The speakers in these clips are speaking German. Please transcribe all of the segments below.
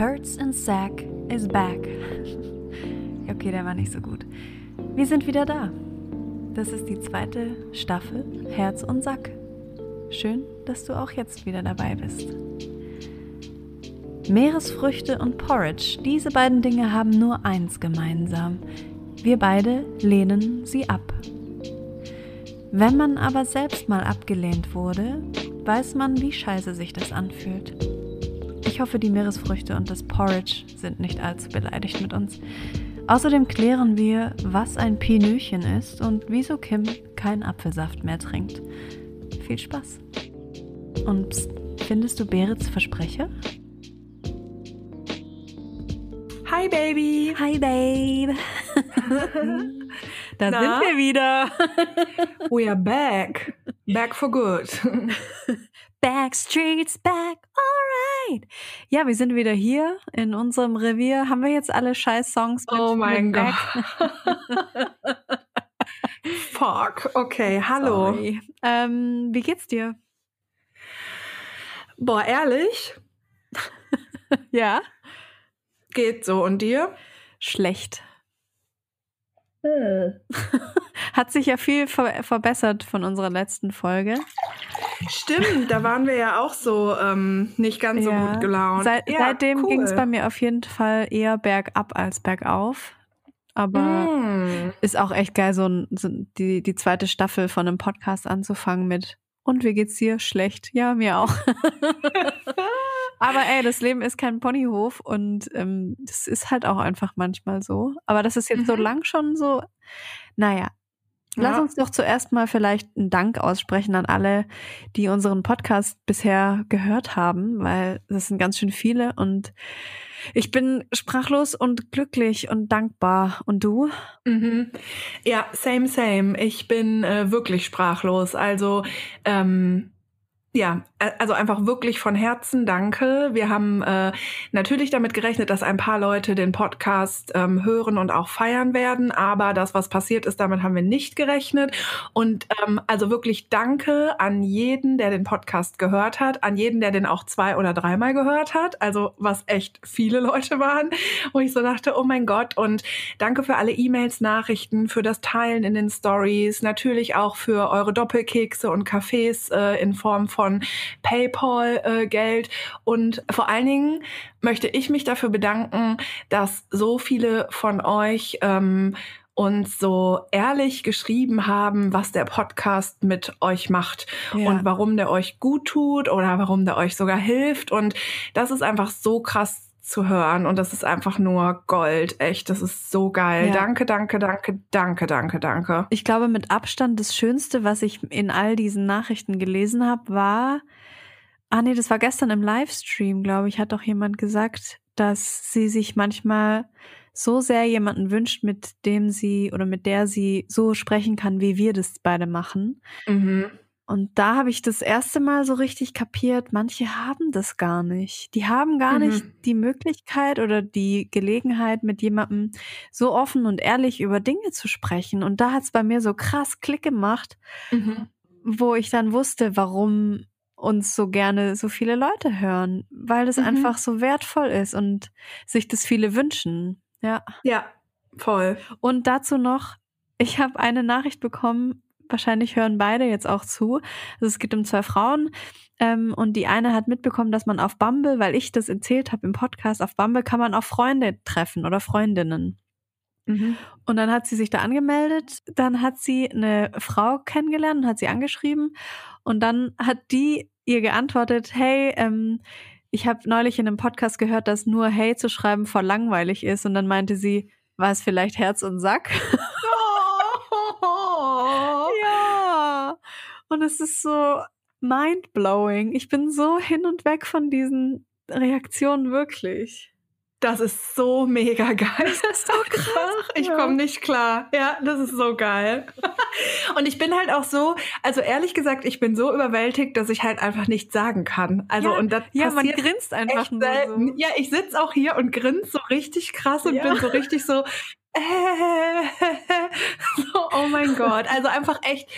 Hurts and Sack is back. okay, der war nicht so gut. Wir sind wieder da. Das ist die zweite Staffel Herz und Sack. Schön, dass du auch jetzt wieder dabei bist. Meeresfrüchte und Porridge, diese beiden Dinge haben nur eins gemeinsam. Wir beide lehnen sie ab. Wenn man aber selbst mal abgelehnt wurde, weiß man, wie scheiße sich das anfühlt. Ich hoffe, die Meeresfrüchte und das Porridge sind nicht allzu beleidigt mit uns. Außerdem klären wir, was ein Pinöchen ist und wieso Kim keinen Apfelsaft mehr trinkt. Viel Spaß. Und pst, findest du Berets Versprecher? Hi Baby. Hi Babe. da Na? sind wir wieder. We are back. Back for good. Backstreet's back, alright. Ja, wir sind wieder hier in unserem Revier. Haben wir jetzt alle scheiß Songs Oh mein Gott. Fuck. Okay, hallo. Ähm, wie geht's dir? Boah, ehrlich? Ja. Geht so. Und dir? Schlecht. Hat sich ja viel ver verbessert von unserer letzten Folge. Stimmt, da waren wir ja auch so ähm, nicht ganz so Ja. gut gelaunt. Seit, ja, seitdem cool. ging's bei mir auf jeden Fall eher bergab als bergauf. Aber Mm. ist auch echt geil, so, ein, so die, die zweite Staffel von einem Podcast anzufangen mit Und wie geht's dir? Schlecht. Ja, mir auch. Aber ey, das Leben ist kein Ponyhof und ähm, das ist halt auch einfach manchmal so. Aber das ist jetzt so Mhm. lang schon so. Naja. Lass Ja. uns doch zuerst mal vielleicht einen Dank aussprechen an alle, die unseren Podcast bisher gehört haben, weil das sind ganz schön viele und ich bin sprachlos und glücklich und dankbar. Und du? Mhm. Ja, same, same. Ich bin äh, wirklich sprachlos. Also, ähm, ja, also einfach wirklich von Herzen danke. Wir haben äh, natürlich damit gerechnet, dass ein paar Leute den Podcast ähm, hören und auch feiern werden, aber das, was passiert ist, damit haben wir nicht gerechnet. Und ähm, also wirklich danke an jeden, der den Podcast gehört hat, an jeden, der den auch zwei oder dreimal gehört hat. Also was echt viele Leute waren, wo ich so dachte, oh mein Gott. Und danke für alle E-Mails, Nachrichten, für das Teilen in den Stories, natürlich auch für eure Doppelkekse und Cafés äh, in Form von PayPal-Geld. und vor allen Dingen möchte ich mich dafür bedanken, dass so viele von euch ähm, uns so ehrlich geschrieben haben, was der Podcast mit euch macht und warum der euch gut tut oder warum der euch sogar hilft. Und das ist einfach so krass zu hören und das ist einfach nur Gold. Echt, das ist so geil. Ja. Danke, danke, danke, danke, danke, danke. Ich glaube, mit Abstand das Schönste, was ich in all diesen Nachrichten gelesen habe, war, ah nee, das war gestern im Livestream, glaube ich, hat doch jemand gesagt, dass sie sich manchmal so sehr jemanden wünscht, mit dem sie oder mit der sie so sprechen kann, wie wir das beide machen. Mhm. Und da habe ich das erste Mal so richtig kapiert, manche haben das gar nicht. Die haben gar Mhm. nicht die Möglichkeit oder die Gelegenheit, mit jemandem so offen und ehrlich über Dinge zu sprechen. Und da hat es bei mir so krass Klick gemacht, Mhm. wo ich dann wusste, warum uns so gerne so viele Leute hören, weil das Mhm. einfach so wertvoll ist und sich das viele wünschen. Ja. Ja, voll. Und dazu noch, ich habe eine Nachricht bekommen, wahrscheinlich hören beide jetzt auch zu. Also es geht um zwei Frauen ähm, und die eine hat mitbekommen, dass man auf Bumble, weil ich das erzählt habe im Podcast, auf Bumble kann man auch Freunde treffen oder Freundinnen. Mhm. Und dann hat sie sich da angemeldet, dann hat sie eine Frau kennengelernt und hat sie angeschrieben und dann hat die ihr geantwortet, hey, ähm, ich habe neulich in einem Podcast gehört, dass nur Hey zu schreiben voll langweilig ist und dann meinte sie, war es vielleicht Herz und Sack? Ja. Und es ist so mind-blowing. Ich bin so hin und weg von diesen Reaktionen wirklich. Das ist so mega geil. Das ist so krass. Ich Ja. komme nicht klar. Ja, das ist so geil. Und ich bin halt auch so, also ehrlich gesagt, ich bin so überwältigt, dass ich halt einfach nichts sagen kann. Also Ja, und das Ja, man grinst einfach nur so. Ja, ich sitze auch hier und grinse so richtig krass und Ja. bin so richtig so, äh, so, oh mein Gott. Also einfach echt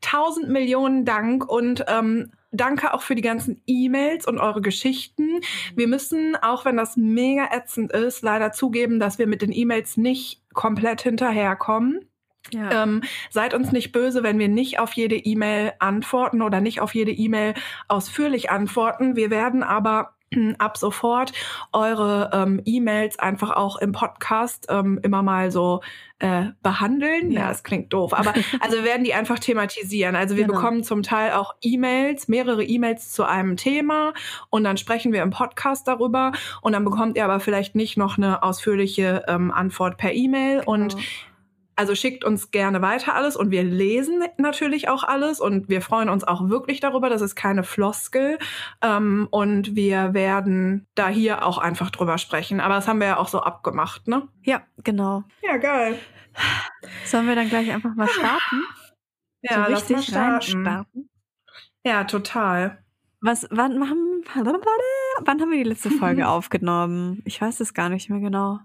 tausend Millionen Dank und ähm, danke auch für die ganzen E-Mails und eure Geschichten. Wir müssen, auch wenn das mega ätzend ist, leider zugeben, dass wir mit den E-Mails nicht komplett hinterherkommen. Ja. Ähm, seid uns nicht böse, wenn wir nicht auf jede E-Mail antworten oder nicht auf jede E-Mail ausführlich antworten. Wir werden aber ab sofort eure ähm, E-Mails einfach auch im Podcast ähm, immer mal so äh, behandeln. Ja, es klingt doof, aber also wir werden die einfach thematisieren. Also wir genau. bekommen zum Teil auch E-Mails, mehrere E-Mails zu einem Thema und dann sprechen wir im Podcast darüber und dann bekommt ihr aber vielleicht nicht noch eine ausführliche ähm, Antwort per E-Mail genau. und also schickt uns gerne weiter alles und wir lesen natürlich auch alles und wir freuen uns auch wirklich darüber. Das ist keine Floskel. Ähm, und wir werden da hier auch einfach drüber sprechen. Aber das haben wir ja auch so abgemacht, ne? Ja, genau. Ja, geil. Sollen wir dann gleich einfach mal starten? Ja, so mal starten. starten. Ja, total. Was, wann, wann, wann haben wir die letzte Folge aufgenommen? Ich weiß es gar nicht mehr genau.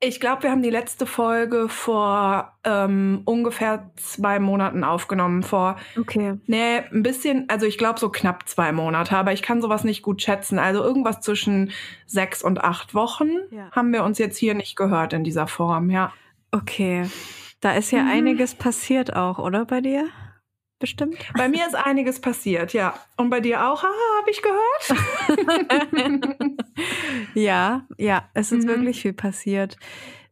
Ich glaube, wir haben die letzte Folge vor ähm, ungefähr zwei Monaten aufgenommen. Vor, okay. Nee, ein bisschen, also ich glaube so knapp zwei Monate, aber ich kann sowas nicht gut schätzen. Also irgendwas zwischen sechs und acht Wochen ja. haben wir uns jetzt hier nicht gehört in dieser Form, ja. Okay. Da ist ja mhm. einiges passiert auch, oder bei dir? bestimmt. Bei mir ist einiges passiert, ja. Und bei dir auch, habe ich gehört? ja, ja, es ist mhm. wirklich viel passiert.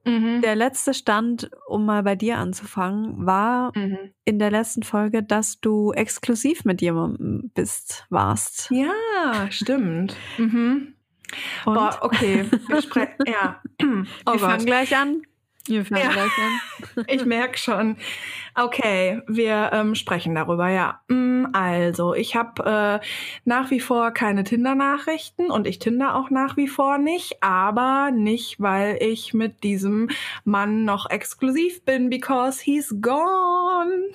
Mhm. Der letzte Stand, um mal bei dir anzufangen, war mhm. in der letzten Folge, dass du exklusiv mit jemandem bist, warst. Ja, stimmt. Mhm. Boah, okay. Wir ja. Oh Wir fangen gleich an. Ja. ich merke schon. Okay, wir ähm, sprechen darüber, ja. Mm, also, ich habe äh, nach wie vor keine Tinder-Nachrichten und ich Tinder auch nach wie vor nicht, aber nicht, weil ich mit diesem Mann noch exklusiv bin, because he's gone.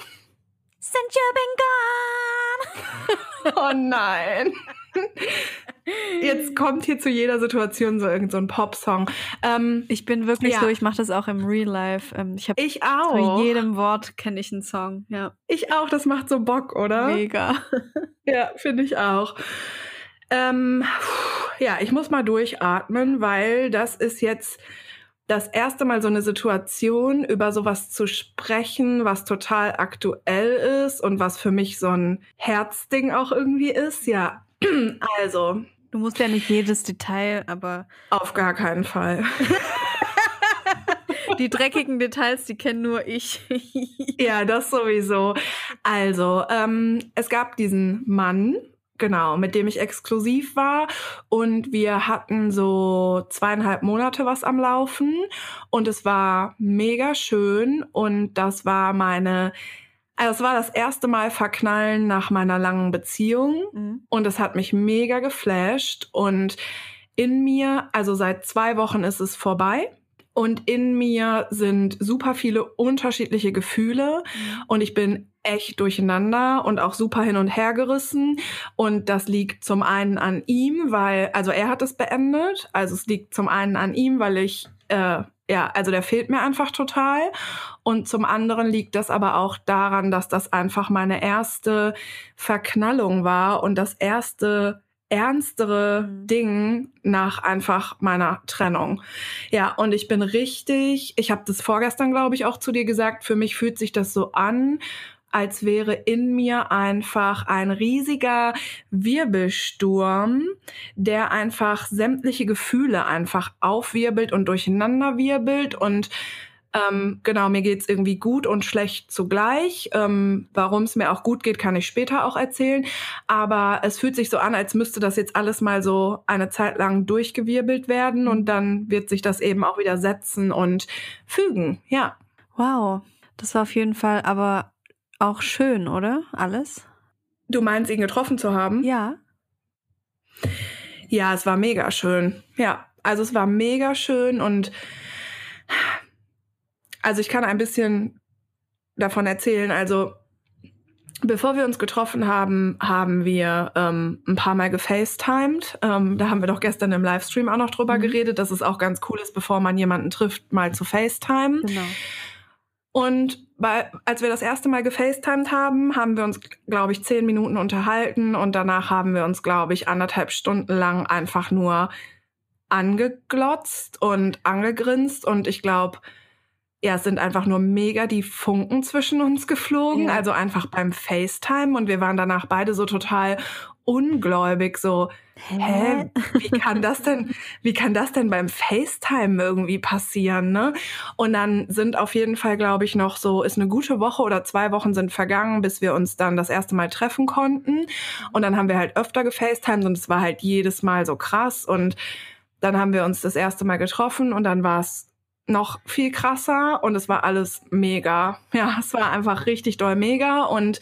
Since you've been gone. oh nein. Jetzt kommt hier zu jeder Situation so irgendein so Popsong. Ähm, ich bin wirklich ja. so, ich mache das auch im Real Life. Ähm, ich, ich auch. Zu jedem Wort kenne ich einen Song. Ja. Ich auch, das macht so Bock, oder? Mega. ja, finde ich auch. Ähm, ja, ich muss mal durchatmen, weil das ist jetzt das erste Mal so eine Situation, über sowas zu sprechen, was total aktuell ist und was für mich so ein Herzding auch irgendwie ist. Ja, also. Du musst ja nicht jedes Detail, aber. Auf gar keinen Fall. die dreckigen Details, die kennen nur ich. ja, das sowieso. Also, ähm, es gab diesen Mann, genau, mit dem ich exklusiv war. Und wir hatten so zweieinhalb Monate was am Laufen. Und es war mega schön. Und das war meine also es war das erste Mal verknallen nach meiner langen Beziehung mhm. und es hat mich mega geflasht und in mir, also seit zwei Wochen ist es vorbei. Und in mir sind super viele unterschiedliche Gefühle mhm. und ich bin echt durcheinander und auch super hin und her gerissen. Und das liegt zum einen an ihm, weil, also er hat es beendet. Also es liegt zum einen an ihm, weil ich äh, ja, also der fehlt mir einfach total. Und zum anderen liegt das aber auch daran, dass das einfach meine erste Verknallung war und das erste ernstere mhm. Ding nach einfach meiner Trennung. Ja, und ich bin richtig, ich habe das vorgestern, glaube ich, auch zu dir gesagt, für mich fühlt sich das so an, als wäre in mir einfach ein riesiger Wirbelsturm, der einfach sämtliche Gefühle einfach aufwirbelt und durcheinander wirbelt und ähm, genau, mir geht's irgendwie gut und schlecht zugleich. Ähm, Warum es mir auch gut geht, kann ich später auch erzählen. Aber es fühlt sich so an, als müsste das jetzt alles mal so eine Zeit lang durchgewirbelt werden und dann wird sich das eben auch wieder setzen und fügen. Ja. Wow, das war auf jeden Fall aber auch schön, oder? Alles? Du meinst, ihn getroffen zu haben? Ja. Ja, es war mega schön. Ja, also es war mega schön und also ich kann ein bisschen davon erzählen. Also bevor wir uns getroffen haben, haben wir ähm, ein paar Mal gefacetimed. Ähm, da haben wir doch gestern im Livestream auch noch drüber mhm. geredet, dass es auch ganz cool ist, bevor man jemanden trifft, mal zu FaceTime. Genau. Und bei, als wir das erste Mal gefacetimed haben, haben wir uns, glaube ich, zehn Minuten unterhalten und danach haben wir uns, glaube ich, anderthalb Stunden lang einfach nur angeglotzt und angegrinst. Und ich glaube, ja, es sind einfach nur mega die Funken zwischen uns geflogen, ja. also einfach beim FaceTime. Und wir waren danach beide so total ungläubig, so, hä? Wie kann das denn, wie kann das denn beim FaceTime irgendwie passieren, ne? Und dann sind auf jeden Fall, glaube ich, noch so, ist eine gute Woche oder zwei Wochen sind vergangen, bis wir uns dann das erste Mal treffen konnten. Und dann haben wir halt öfter gefacetimed und es war halt jedes Mal so krass und dann haben wir uns das erste Mal getroffen und dann war es noch viel krasser und es war alles mega. Ja, es war einfach richtig doll mega und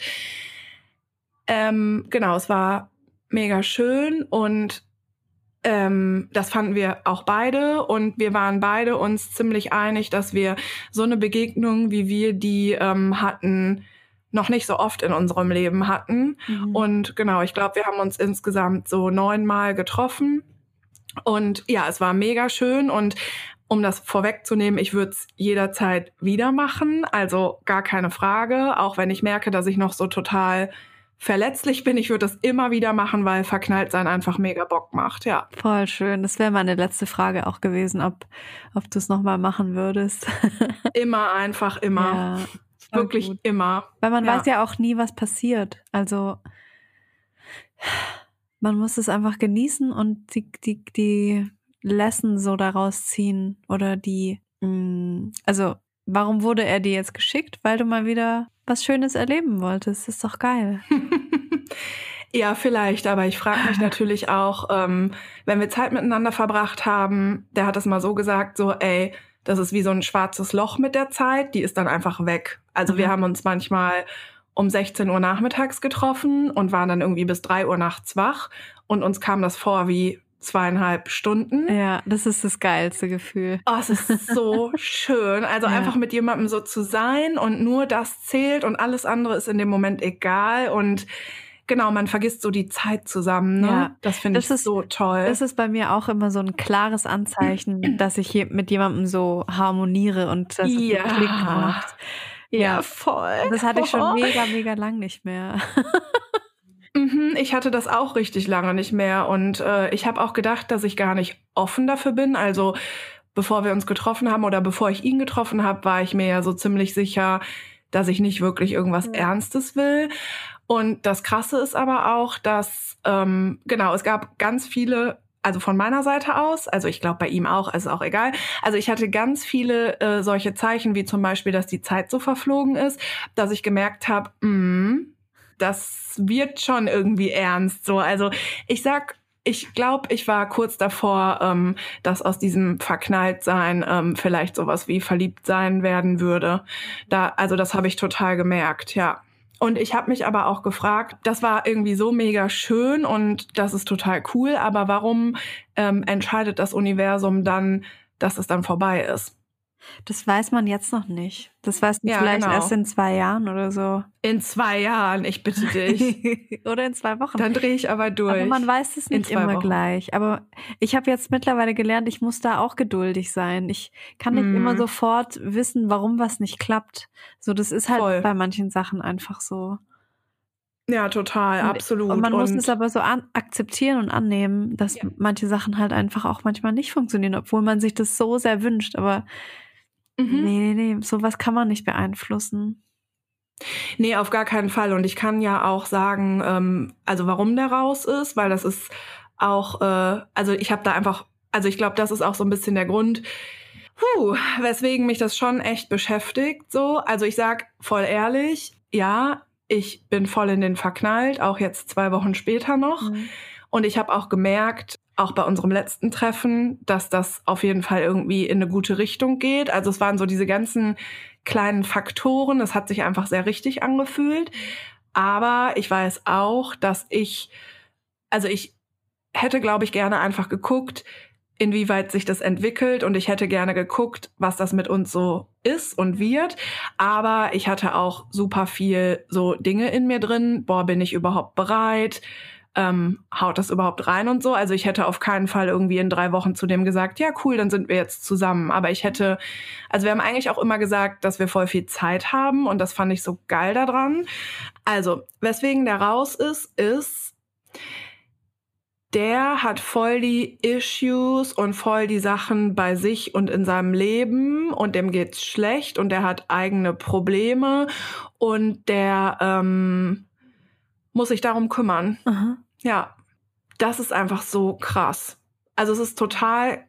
ähm, genau, es war mega schön und ähm, das fanden wir auch beide und wir waren beide uns ziemlich einig, dass wir so eine Begegnung, wie wir die ähm, hatten, noch nicht so oft in unserem Leben hatten. Mhm. Und genau, ich glaube, wir haben uns insgesamt so neunmal getroffen. Und ja, es war mega schön und um das vorwegzunehmen, ich würde es jederzeit wieder machen, also gar keine Frage, auch wenn ich merke, dass ich noch so total verletzlich bin. Ich würde das immer wieder machen, weil verknallt sein einfach mega Bock macht, ja. Voll schön. Das wäre meine letzte Frage auch gewesen, ob, ob du es nochmal machen würdest. immer einfach, immer. Ja, Wirklich gut. immer. Weil man ja. weiß ja auch nie, was passiert. Also man muss es einfach genießen und die, die, die Lesson so daraus ziehen oder die, mm, also warum wurde er dir jetzt geschickt? Weil du mal wieder was Schönes erleben wolltest. Das ist doch geil. ja, vielleicht, aber ich frage mich natürlich auch, ähm, wenn wir Zeit miteinander verbracht haben, der hat es mal so gesagt, so, ey, das ist wie so ein schwarzes Loch mit der Zeit, die ist dann einfach weg. Also mhm. wir haben uns manchmal um 16 Uhr nachmittags getroffen und waren dann irgendwie bis 3 Uhr nachts wach und uns kam das vor wie zweieinhalb Stunden. Ja, das ist das geilste Gefühl. Oh, es ist so schön. Also ja. einfach mit jemandem so zu sein und nur das zählt und alles andere ist in dem Moment egal und Genau, man vergisst so die Zeit zusammen. Ne? Ja, das finde ich ist, so toll. Das ist bei mir auch immer so ein klares Anzeichen, dass ich mit jemandem so harmoniere und dass ja. Klick macht. Ja, ja, voll. Das hatte ich schon mega, mega lang nicht mehr. Mhm, ich hatte das auch richtig lange nicht mehr und äh, ich habe auch gedacht, dass ich gar nicht offen dafür bin. Also bevor wir uns getroffen haben oder bevor ich ihn getroffen habe, war ich mir ja so ziemlich sicher, dass ich nicht wirklich irgendwas ja. Ernstes will. Und das Krasse ist aber auch, dass ähm, genau es gab ganz viele also von meiner Seite aus, also ich glaube bei ihm auch, ist auch egal. Also ich hatte ganz viele äh, solche Zeichen, wie zum Beispiel, dass die Zeit so verflogen ist, dass ich gemerkt habe, mm, das wird schon irgendwie ernst. So, also ich sag, ich glaube, ich war kurz davor, ähm, dass aus diesem Verknalltsein ähm, vielleicht sowas wie verliebt sein werden würde. Da, also das habe ich total gemerkt, ja. Und ich habe mich aber auch gefragt, das war irgendwie so mega schön und das ist total cool, aber warum ähm, entscheidet das Universum dann, dass es dann vorbei ist? Das weiß man jetzt noch nicht. Das weiß man ja, vielleicht genau. erst in zwei Jahren oder so. In zwei Jahren, ich bitte dich. oder in zwei Wochen. Dann drehe ich aber durch. Aber man weiß es nicht immer Wochen. gleich. Aber ich habe jetzt mittlerweile gelernt, ich muss da auch geduldig sein. Ich kann nicht mm. immer mhm. sofort wissen, warum was nicht klappt. So, das ist halt Voll. bei manchen Sachen einfach so. Ja, total, und, absolut. Und man und muss es aber so an, akzeptieren und annehmen, dass ja. manche Sachen halt einfach auch manchmal nicht funktionieren, obwohl man sich das so sehr wünscht. Aber Mhm. Nee, nee, nee, sowas kann man nicht beeinflussen. Nee, auf gar keinen Fall. Und ich kann ja auch sagen, ähm, also warum der raus ist, weil das ist auch, äh, also ich habe da einfach, also ich glaube, das ist auch so ein bisschen der Grund, puh, weswegen mich das schon echt beschäftigt. So, also ich sag voll ehrlich, ja, ich bin voll in den verknallt, auch jetzt zwei Wochen später noch. Mhm. Und ich habe auch gemerkt, auch bei unserem letzten Treffen, dass das auf jeden Fall irgendwie in eine gute Richtung geht. Also es waren so diese ganzen kleinen Faktoren. Es hat sich einfach sehr richtig angefühlt. Aber ich weiß auch, dass ich, also ich hätte, glaube ich, gerne einfach geguckt, inwieweit sich das entwickelt und ich hätte gerne geguckt, was das mit uns so ist und wird. Aber ich hatte auch super viel so Dinge in mir drin. Boah, bin ich überhaupt bereit? Ähm, haut das überhaupt rein und so. Also ich hätte auf keinen Fall irgendwie in drei Wochen zu dem gesagt, ja cool, dann sind wir jetzt zusammen. Aber ich hätte, also wir haben eigentlich auch immer gesagt, dass wir voll viel Zeit haben und das fand ich so geil daran. Also, weswegen der raus ist, ist, der hat voll die Issues und voll die Sachen bei sich und in seinem Leben und dem geht's schlecht und der hat eigene Probleme und der ähm, muss sich darum kümmern. Aha. Ja, das ist einfach so krass. Also es ist total,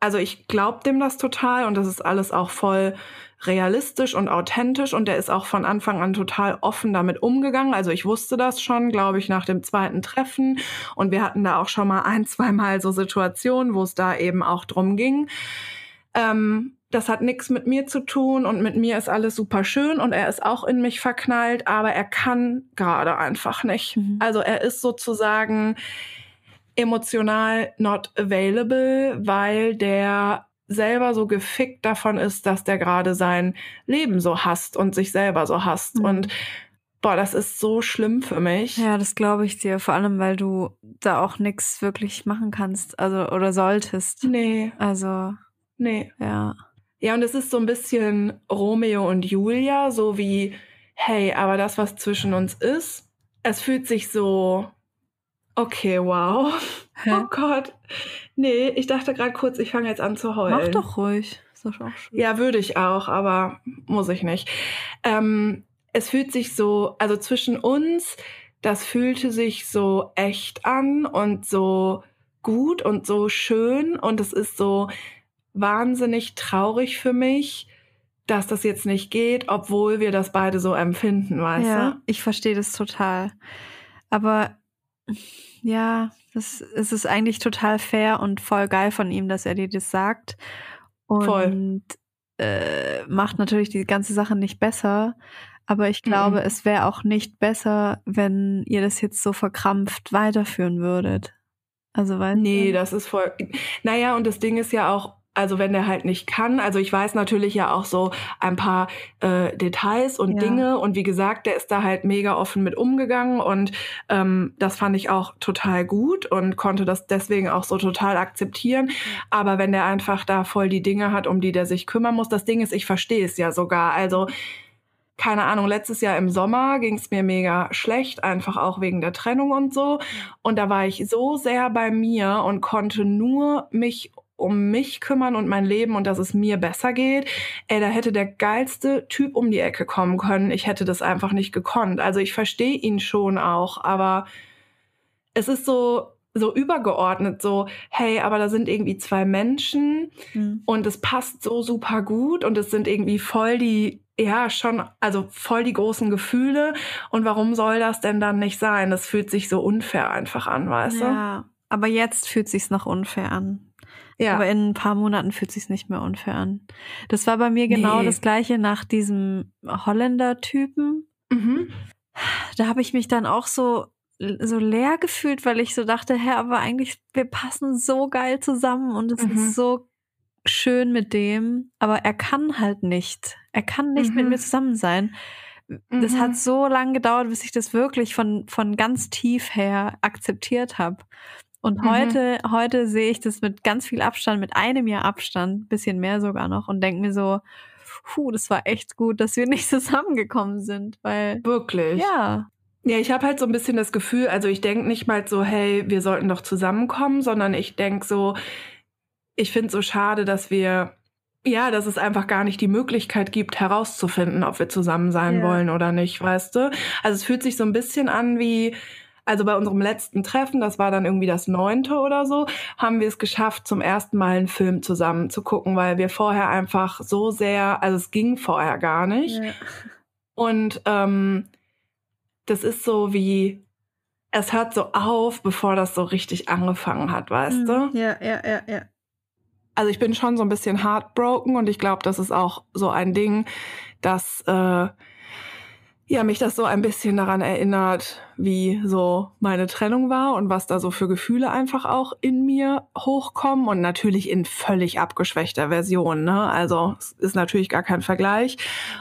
also ich glaube dem das total und das ist alles auch voll realistisch und authentisch und der ist auch von Anfang an total offen damit umgegangen. Also ich wusste das schon, glaube ich, nach dem zweiten Treffen und wir hatten da auch schon mal ein, zwei Mal so Situationen, wo es da eben auch drum ging. Ähm, das hat nichts mit mir zu tun und mit mir ist alles super schön und er ist auch in mich verknallt, aber er kann gerade einfach nicht. Mhm. Also er ist sozusagen emotional not available, weil der selber so gefickt davon ist, dass der gerade sein Leben so hasst und sich selber so hasst. Mhm. Und boah, das ist so schlimm für mich. Ja, das glaube ich dir. Vor allem, weil du da auch nichts wirklich machen kannst, also oder solltest. Nee, Also, nee. ja. Ja, und es ist so ein bisschen Romeo und Julia, so wie, hey, aber das, was zwischen uns ist, es fühlt sich so, okay, wow. Hä? Oh Gott. Nee, ich dachte gerade kurz, ich fange jetzt an zu heulen. Mach doch ruhig. Ist doch auch schön. Ja, würde ich auch, aber muss ich nicht. Ähm, es fühlt sich so, also zwischen uns, das fühlte sich so echt an und so gut und so schön und es ist so wahnsinnig traurig für mich, dass das jetzt nicht geht, obwohl wir das beide so empfinden, weißt ja, du? ich verstehe das total. Aber ja, das, es ist eigentlich total fair und voll geil von ihm, dass er dir das sagt. Und Voll. Äh, macht natürlich die ganze Sache nicht besser. Aber ich glaube, Mhm. es wäre auch nicht besser, wenn ihr das jetzt so verkrampft weiterführen würdet. Also, weißt Nee, du? das ist voll. Naja, und das Ding ist ja auch, also wenn der halt nicht kann, also ich weiß natürlich ja auch so ein paar äh, Details und Ja. Dinge und wie gesagt, der ist da halt mega offen mit umgegangen und ähm, das fand ich auch total gut und konnte das deswegen auch so total akzeptieren. Aber wenn der einfach da voll die Dinge hat, um die der sich kümmern muss, das Ding ist, ich verstehe es ja sogar. Also keine Ahnung, letztes Jahr im Sommer ging es mir mega schlecht, einfach auch wegen der Trennung und so. Und da war ich so sehr bei mir und konnte nur mich um mich kümmern und mein Leben und dass es mir besser geht. Ey, da hätte der geilste Typ um die Ecke kommen können. Ich hätte das einfach nicht gekonnt. Also ich verstehe ihn schon auch, aber es ist so so übergeordnet so, hey, aber da sind irgendwie zwei Menschen Hm. und es passt so super gut und es sind irgendwie voll die, ja, schon, also voll die großen Gefühle. Und warum soll das denn dann nicht sein? Das fühlt sich so unfair einfach an, weißt Ja, aber jetzt fühlt sich's noch unfair an. Ja. Aber in ein paar Monaten fühlt sich's nicht mehr unfair an. Das war bei mir genau Nee. das gleiche nach diesem Holländer-Typen. mhm. Da habe ich mich dann auch so so leer gefühlt, weil ich so dachte, hä, aber eigentlich wir passen so geil zusammen und es Mhm. ist so schön mit dem, aber er kann halt nicht. Er kann nicht mit Mhm. mir zusammen sein. Das Mhm. hat so lange gedauert, bis ich das wirklich von von ganz tief her akzeptiert habe. Und Mhm. heute heute sehe ich das mit ganz viel Abstand, mit einem Jahr Abstand, bisschen mehr sogar noch und denke mir so, puh, das war echt gut, dass wir nicht zusammengekommen sind, weil Wirklich. ja, Ja, ich habe halt so ein bisschen das Gefühl, also ich denk nicht mal so, hey, wir sollten doch zusammenkommen, sondern ich denk so, ich finde so schade, dass wir, ja, dass es einfach gar nicht die Möglichkeit gibt, herauszufinden, ob wir zusammen sein Ja. wollen oder nicht, weißt du? Also es fühlt sich so ein bisschen an wie, also bei unserem letzten Treffen, das war dann irgendwie das neunte oder so, haben wir es geschafft, zum ersten Mal einen Film zusammen zu gucken, weil wir vorher einfach so sehr, also es ging vorher gar nicht. ja. Und ähm, das ist so wie, es hört so auf, bevor das so richtig angefangen hat, weißt du? Mhm. Ja, ja, ja, ja. Also ich bin schon so ein bisschen heartbroken und ich glaube, das ist auch so ein Ding, das äh, ja, mich das so ein bisschen daran erinnert, wie so meine Trennung war und was da so für Gefühle einfach auch in mir hochkommen und natürlich in völlig abgeschwächter Version. Ne? Also es ist natürlich gar kein Vergleich.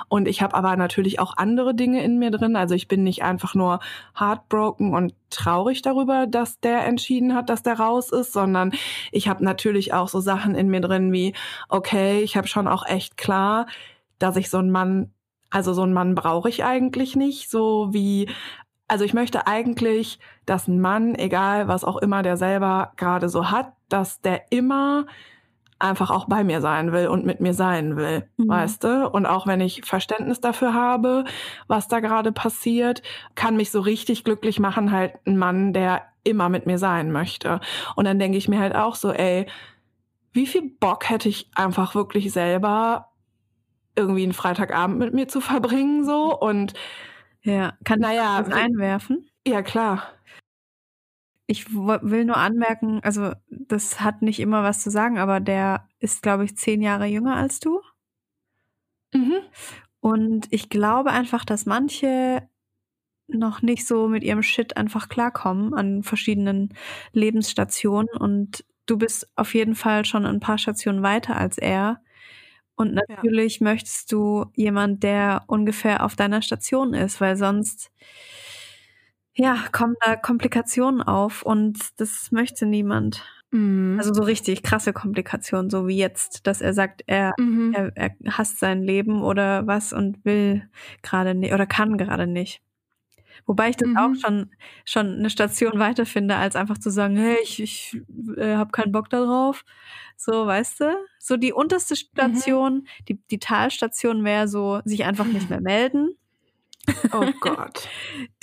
Und ich habe aber natürlich auch andere Dinge in mir drin. Also ich bin nicht einfach nur heartbroken und traurig darüber, dass der entschieden hat, dass der raus ist, sondern ich habe natürlich auch so Sachen in mir drin wie, okay, ich habe schon auch echt klar, dass ich so einen Mann also so einen Mann brauche ich eigentlich nicht, so wie, also ich möchte eigentlich, dass ein Mann, egal was auch immer der selber gerade so hat, dass der immer einfach auch bei mir sein will und mit mir sein will, mhm. weißt du? Und auch wenn ich Verständnis dafür habe, was da gerade passiert, kann mich so richtig glücklich machen halt ein Mann, der immer mit mir sein möchte. Und dann denke ich mir halt auch so, ey, wie viel Bock hätte ich einfach wirklich selber irgendwie einen Freitagabend mit mir zu verbringen so und ja, kann naja, ich das einwerfen? Ja, klar. Ich will nur anmerken, also das hat nicht immer was zu sagen, aber der ist, glaube ich, zehn Jahre jünger als du. Mhm. Und ich glaube einfach, dass manche noch nicht so mit ihrem Shit einfach klarkommen an verschiedenen Lebensstationen. Und du bist auf jeden Fall schon ein paar Stationen weiter als er. Und natürlich ja. möchtest du jemand, der ungefähr auf deiner Station ist, weil sonst ja, kommen da Komplikationen auf und das möchte niemand. Mhm. Also so richtig krasse Komplikationen, so wie jetzt, dass er sagt, er, mhm. er, er hasst sein Leben oder was und will gerade nicht oder kann gerade nicht. Wobei ich das mhm. auch schon, schon eine Station weiter finde, als einfach zu sagen, hey, ich, ich äh, habe keinen Bock darauf. So, weißt du? So die unterste Station, mhm. die, die Talstation wäre so, sich einfach nicht mehr melden. Oh Gott.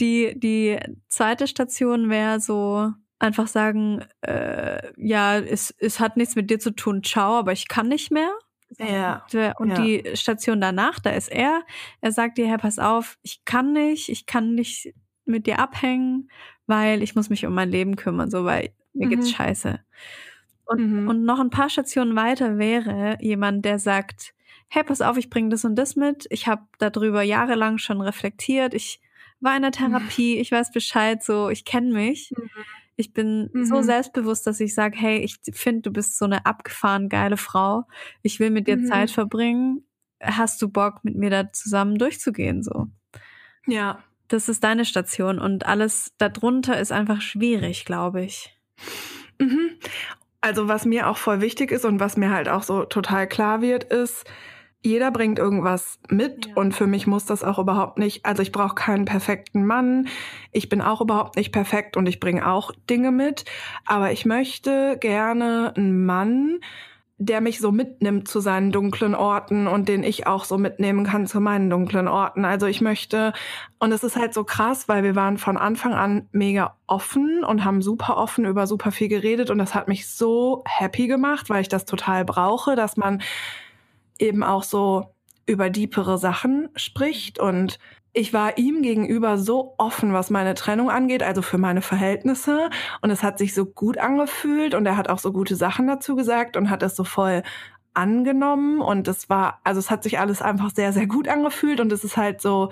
die, die zweite Station wäre so, einfach sagen, äh, ja, es, es hat nichts mit dir zu tun, ciao, aber ich kann nicht mehr. Ja. Und ja. die Station danach, da ist er. Er sagt dir, Herr, pass auf, ich kann nicht, ich kann nicht mit dir abhängen, weil ich muss mich um mein Leben kümmern, so weil mir mhm. geht's scheiße. Und, mhm. und noch ein paar Stationen weiter wäre jemand, der sagt, hey, pass auf, ich bringe das und das mit. Ich habe darüber jahrelang schon reflektiert. Ich war in der Therapie, ich weiß Bescheid, so, ich kenne mich. Mhm. Ich bin mhm. so selbstbewusst, dass ich sage, hey, ich finde, du bist so eine abgefahren geile Frau. Ich will mit dir mhm. Zeit verbringen. Hast du Bock, mit mir da zusammen durchzugehen? So. Ja. Das ist deine Station und alles darunter ist einfach schwierig, glaube ich. Mhm. Also was mir auch voll wichtig ist und was mir halt auch so total klar wird, ist, jeder bringt irgendwas mit ja. und für mich muss das auch überhaupt nicht, also ich brauche keinen perfekten Mann, ich bin auch überhaupt nicht perfekt und ich bringe auch Dinge mit, aber ich möchte gerne einen Mann, der mich so mitnimmt zu seinen dunklen Orten und den ich auch so mitnehmen kann zu meinen dunklen Orten. Also ich möchte, und es ist halt so krass, weil wir waren von Anfang an mega offen und haben super offen über super viel geredet und das hat mich so happy gemacht, weil ich das total brauche, dass man eben auch so über diepere Sachen spricht und ich war ihm gegenüber so offen, was meine Trennung angeht, also für meine Verhältnisse. Und es hat sich so gut angefühlt und er hat auch so gute Sachen dazu gesagt und hat es so voll angenommen. Und es war, also es hat sich alles einfach sehr, sehr gut angefühlt und es ist halt so,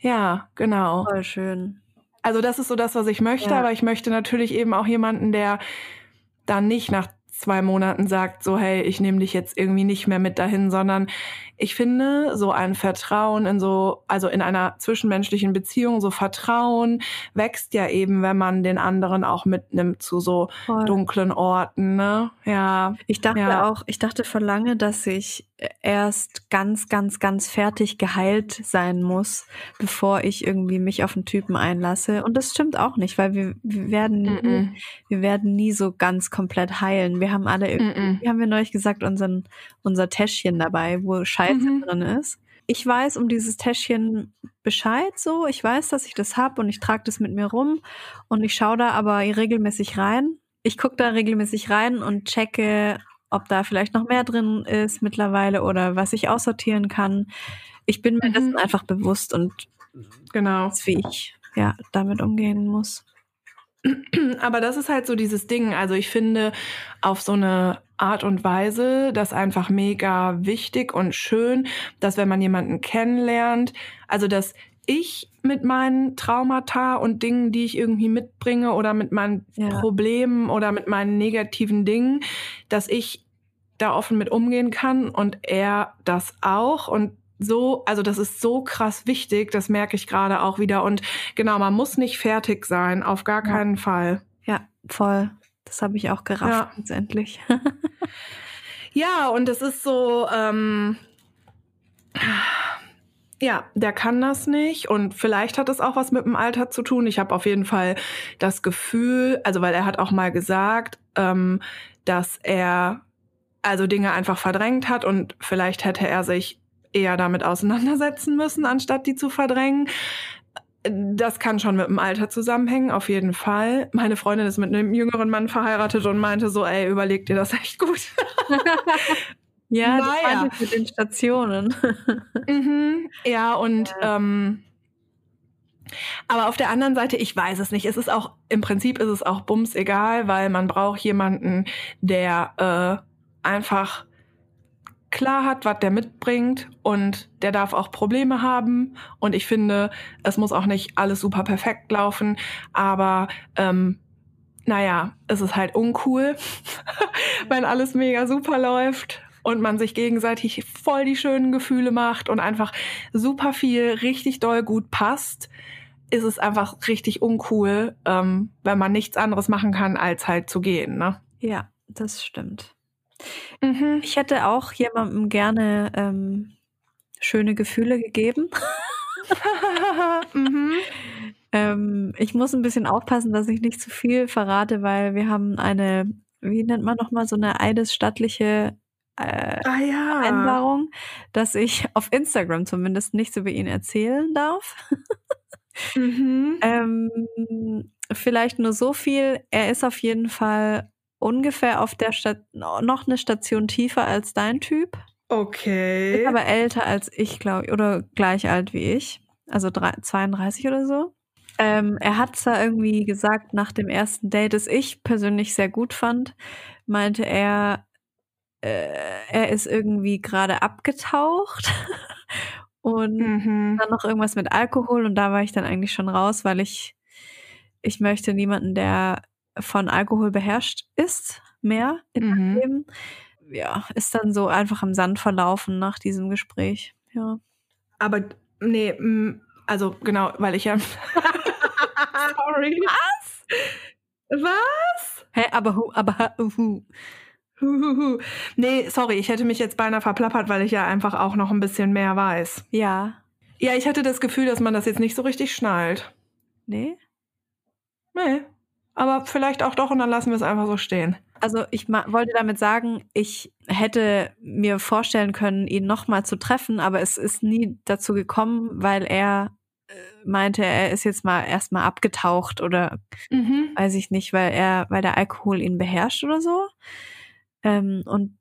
ja, genau. Voll schön. Also das ist so das, was ich möchte, ja. aber ich möchte natürlich eben auch jemanden, der dann nicht nach zwei Monaten sagt, so hey, ich nehme dich jetzt irgendwie nicht mehr mit dahin, sondern ich finde, so ein Vertrauen in so, also in einer zwischenmenschlichen Beziehung, so Vertrauen wächst ja eben, wenn man den anderen auch mitnimmt zu so Voll. dunklen Orten, ne? Ja. Ich dachte ja. auch, ich dachte vor lange, dass ich erst ganz, ganz, ganz fertig geheilt sein muss, bevor ich irgendwie mich auf einen Typen einlasse. Und das stimmt auch nicht, weil wir, wir werden, mm -mm. wir werden nie so ganz komplett heilen. Wir haben alle irgendwie, mm wie haben wir neulich gesagt, unseren, unser Täschchen dabei, wo Scheiße Scheiße mhm. drin ist. Ich weiß um dieses Täschchen Bescheid so. Ich weiß, dass ich das habe und ich trage das mit mir rum und ich schaue da aber regelmäßig rein. Ich gucke da regelmäßig rein und checke, ob da vielleicht noch mehr drin ist mittlerweile oder was ich aussortieren kann. Ich bin mir mhm. dessen einfach bewusst und genau, wie ich ja damit umgehen muss. Aber das ist halt so dieses Ding. Also ich finde auf so eine Art und Weise das einfach mega wichtig und schön, dass wenn man jemanden kennenlernt, also dass ich mit meinen Traumata und Dingen, die ich irgendwie mitbringe oder mit meinen Ja. Problemen oder mit meinen negativen Dingen, dass ich da offen mit umgehen kann und er das auch und so, also das ist so krass wichtig, das merke ich gerade auch wieder und genau, man muss nicht fertig sein, auf gar Ja. keinen Fall. Ja, voll. Das habe ich auch gerafft Ja. letztendlich. Ja, und es ist so, ähm, ja, der kann das nicht und vielleicht hat es auch was mit dem Alter zu tun. Ich habe auf jeden Fall das Gefühl, also weil er hat auch mal gesagt, ähm, dass er also Dinge einfach verdrängt hat und vielleicht hätte er sich eher damit auseinandersetzen müssen, anstatt die zu verdrängen. Das kann schon mit dem Alter zusammenhängen, auf jeden Fall. Meine Freundin ist mit einem jüngeren Mann verheiratet und meinte so, ey, überleg dir das echt gut. ja, das Naja. meinte ich mit den Stationen. Mhm, ja, und ähm, aber auf der anderen Seite, ich weiß es nicht. Es ist auch, im Prinzip ist es auch bums egal, weil man braucht jemanden, der äh, einfach klar hat, was der mitbringt und der darf auch Probleme haben. Und ich finde, es muss auch nicht alles super perfekt laufen, aber ähm, naja, es ist halt uncool, wenn alles mega super läuft und man sich gegenseitig voll die schönen Gefühle macht und einfach super viel richtig doll gut passt, ist es einfach richtig uncool, ähm, wenn man nichts anderes machen kann, als halt zu gehen. Ne? ja, das stimmt. Mhm. Ich hätte auch jemandem gerne ähm, schöne Gefühle gegeben. mhm. Ähm, ich muss ein bisschen aufpassen, dass ich nicht zu viel verrate, weil wir haben eine, wie nennt man nochmal, so eine eidesstattliche äh, Ah ja. Vereinbarung, dass ich auf Instagram zumindest nichts über ihn erzählen darf. Mhm. Ähm, vielleicht nur so viel. Er ist auf jeden Fall ungefähr auf der Stadt noch eine Station tiefer als dein Typ. Okay. Ist aber älter als ich, glaube ich, oder gleich alt wie ich. Also drei, 32 oder so. Ähm, er hat zwar irgendwie gesagt, nach dem ersten Date, das ich persönlich sehr gut fand, meinte er, äh, er ist irgendwie gerade abgetaucht und mhm. dann noch irgendwas mit Alkohol und da war ich dann eigentlich schon raus, weil ich, ich möchte niemanden, der von Alkohol beherrscht ist, mehr in meinem Mhm. Leben. Ja, ist dann so einfach im Sand verlaufen nach diesem Gespräch. Ja. Aber nee, mm, also genau, weil ich ja. Sorry. Was? Was? Hä, aber hu, aber hu. Huhuhu. Nee, sorry, ich hätte mich jetzt beinahe verplappert, weil ich ja einfach auch noch ein bisschen mehr weiß. Ja. Ja, ich hatte das Gefühl, dass man das jetzt nicht so richtig schnallt. Nee. Nee. Aber vielleicht auch doch und dann lassen wir es einfach so stehen. Also ich wollte damit sagen, ich hätte mir vorstellen können, ihn nochmal zu treffen, aber es ist nie dazu gekommen, weil er äh, meinte, er ist jetzt mal erstmal abgetaucht oder Mhm. weiß ich nicht, weil er, weil der Alkohol ihn beherrscht oder so. Ähm, und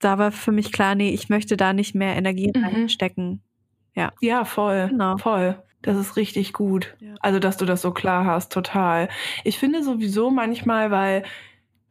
da war für mich klar, nee, ich möchte da nicht mehr Energie Mhm. reinstecken. Ja, voll. Genau. Voll. Das ist richtig gut. Ja. Also, dass du das so klar hast, total. Ich finde sowieso manchmal, weil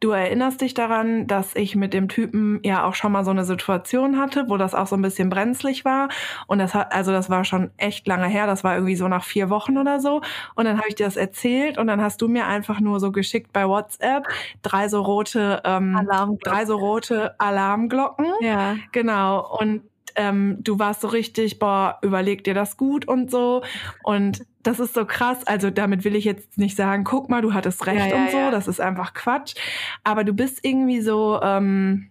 du erinnerst dich daran, dass ich mit dem Typen ja auch schon mal so eine Situation hatte, wo das auch so ein bisschen brenzlig war. Und das hat, also das war schon echt lange her. Das war irgendwie so nach vier Wochen oder so. Und dann habe ich dir das erzählt und dann hast du mir einfach nur so geschickt bei WhatsApp drei so rote, ähm, drei so rote Alarmglocken. Ja. Genau. Und ähm, du warst so richtig, boah, überleg dir das gut und so. Und das ist so krass. Also damit will ich jetzt nicht sagen, guck mal, du hattest recht Ja, ja, und so. ja. Das ist einfach Quatsch. Aber du bist irgendwie so, ähm,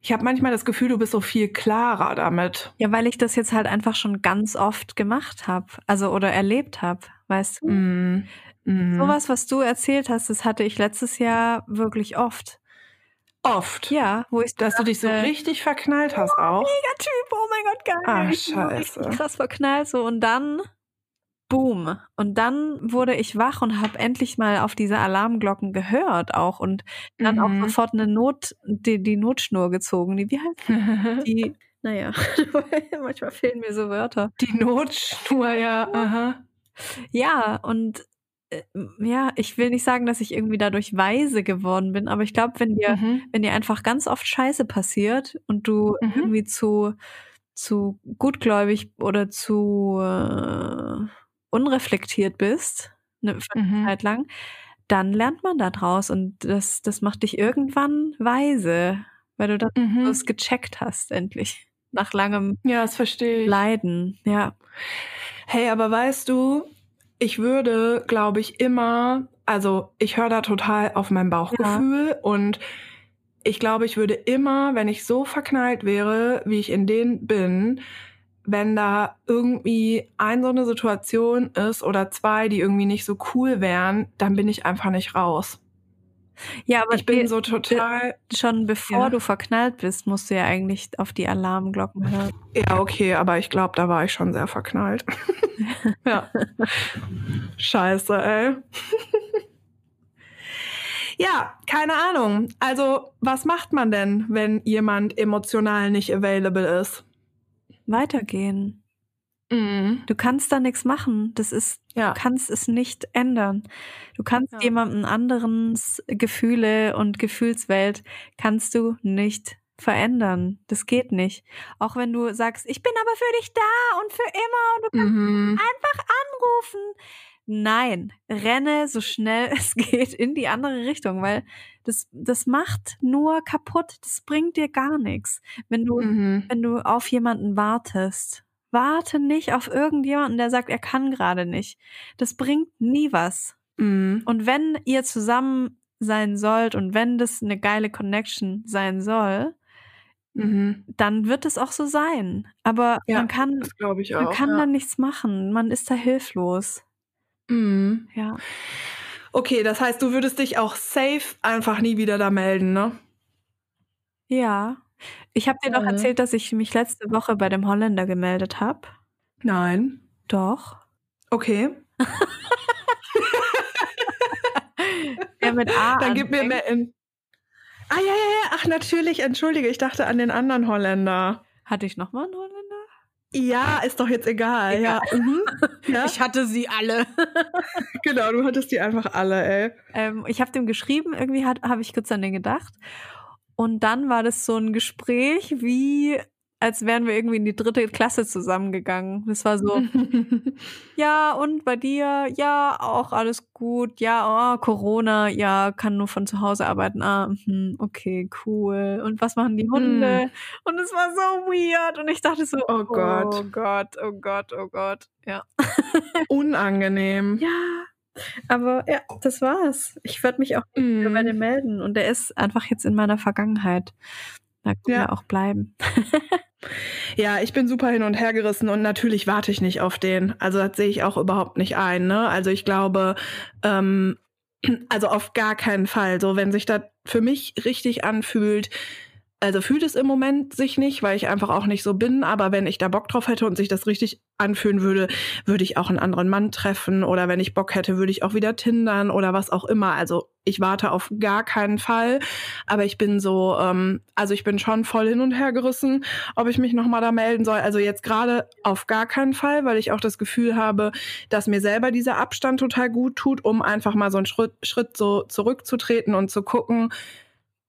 ich habe manchmal das Gefühl, du bist so viel klarer damit. Ja, weil ich das jetzt halt einfach schon ganz oft gemacht habe. Also oder erlebt habe, weißt du? Mm. Mm. Sowas, was du erzählt hast, das hatte ich letztes Jahr wirklich oft. Oft. Ja, wo ich Dass du dich so dachte, richtig verknallt hast auch. mega Typ, oh mein Gott, geil. Ah, ich scheiße. krass verknallt so und dann boom und dann wurde ich wach und habe endlich mal auf diese Alarmglocken gehört auch und dann auch Mhm. sofort eine Not die, die Notschnur gezogen. Die wie heißt die? Naja, manchmal fehlen mir so Wörter. Die Notschnur, ja. Aha. Ja, und ja, ich will nicht sagen, dass ich irgendwie dadurch weise geworden bin, aber ich glaube, wenn dir Mhm. wenn dir einfach ganz oft Scheiße passiert und du Mhm. irgendwie zu, zu gutgläubig oder zu, äh, unreflektiert bist, eine Mhm. Zeit lang, dann lernt man da draus und das, das macht dich irgendwann weise, weil du das Mhm. gecheckt hast, endlich. Nach langem Ja, das verstehe ich. Leiden, ja. Hey, aber weißt du, ich würde, glaube ich, immer, also ich höre da total auf mein Bauchgefühl und ich glaube, ich würde immer, wenn ich so verknallt wäre, wie ich in denen bin, wenn da irgendwie ein so eine Situation ist oder zwei, die irgendwie nicht so cool wären, dann bin ich einfach nicht raus. Ja, aber Ich bin so total, schon bevor Ja. du verknallt bist, musst du ja eigentlich auf die Alarmglocken hören. ja okay, aber ich glaube, da war ich schon sehr verknallt. ja. Scheiße, ey. Ja, keine Ahnung. Also, was macht man denn, wenn jemand emotional nicht available ist? Weitergehen. Mhm. Du kannst da nichts machen. Das ist, Ja. du kannst es nicht ändern. Du kannst Ja. jemandem anderens Gefühle und Gefühlswelt kannst du nicht verändern. Das geht nicht. Auch wenn du sagst, ich bin aber für dich da und für immer und du kannst Mhm. einfach anrufen. Nein, renne so schnell es geht in die andere Richtung, weil das, das macht nur kaputt. Das bringt dir gar nichts. Wenn du, Mhm. wenn du auf jemanden wartest, warte nicht auf irgendjemanden, der sagt, er kann gerade nicht. Das bringt nie was. Mhm. Und wenn ihr zusammen sein sollt und wenn das eine geile Connection sein soll, Mhm. dann wird es auch so sein. Aber Ja, man kann, ich man auch. kann ja. dann nichts machen. Man ist da hilflos. Mhm. Ja. Okay, das heißt, du würdest dich auch safe einfach nie wieder da melden, ne? Ja. Ich habe dir doch erzählt, dass ich mich letzte Woche bei dem Holländer gemeldet habe. Nein. Doch. Okay. Der mit A. Dann gib mir anfängt. mehr in. Ah, ja, ja, ja. Ach, natürlich. Entschuldige, ich dachte an den anderen Holländer. Hatte ich noch mal einen Holländer? Ja, ist doch jetzt egal. Ja. Mhm. ja. hatte sie alle. genau, du hattest die einfach alle, ey. ähm, ich habe dem geschrieben, irgendwie habe ich kurz an den gedacht. Und dann war das so ein Gespräch, wie als wären wir irgendwie in die dritte Klasse zusammengegangen. Das war so, ja, und bei dir? Ja, auch alles gut. Ja, oh, Corona, ja, kann nur von zu Hause arbeiten. Ah, mhm, okay, cool. Und was machen die Hunde? Und es war so weird. Und ich dachte so, Oh Gott. oh Gott, oh Gott, oh Gott. Ja. Unangenehm. Ja, aber ja, das war's. Ich werde mich auch wieder bei Mhm. dem melden. Und der ist einfach jetzt in meiner Vergangenheit. Da kann Ja. er auch bleiben. Ja, ich bin super hin und her gerissen und natürlich warte ich nicht auf den. Also das sehe ich auch überhaupt nicht ein. Ne? Also ich glaube, ähm, also auf gar keinen Fall. So, wenn sich das für mich richtig anfühlt, also fühlt es im Moment sich nicht, weil ich einfach auch nicht so bin. Aber wenn ich da Bock drauf hätte und sich das richtig anfühlen würde, würde ich auch einen anderen Mann treffen. Oder wenn ich Bock hätte, würde ich auch wieder tindern oder was auch immer. Also ich warte auf gar keinen Fall. Aber ich bin so, ähm, also ich bin schon voll hin und her gerissen, ob ich mich nochmal da melden soll. Also jetzt gerade auf gar keinen Fall, weil ich auch das Gefühl habe, dass mir selber dieser Abstand total gut tut, um einfach mal so einen Schritt, Schritt so zurückzutreten und zu gucken,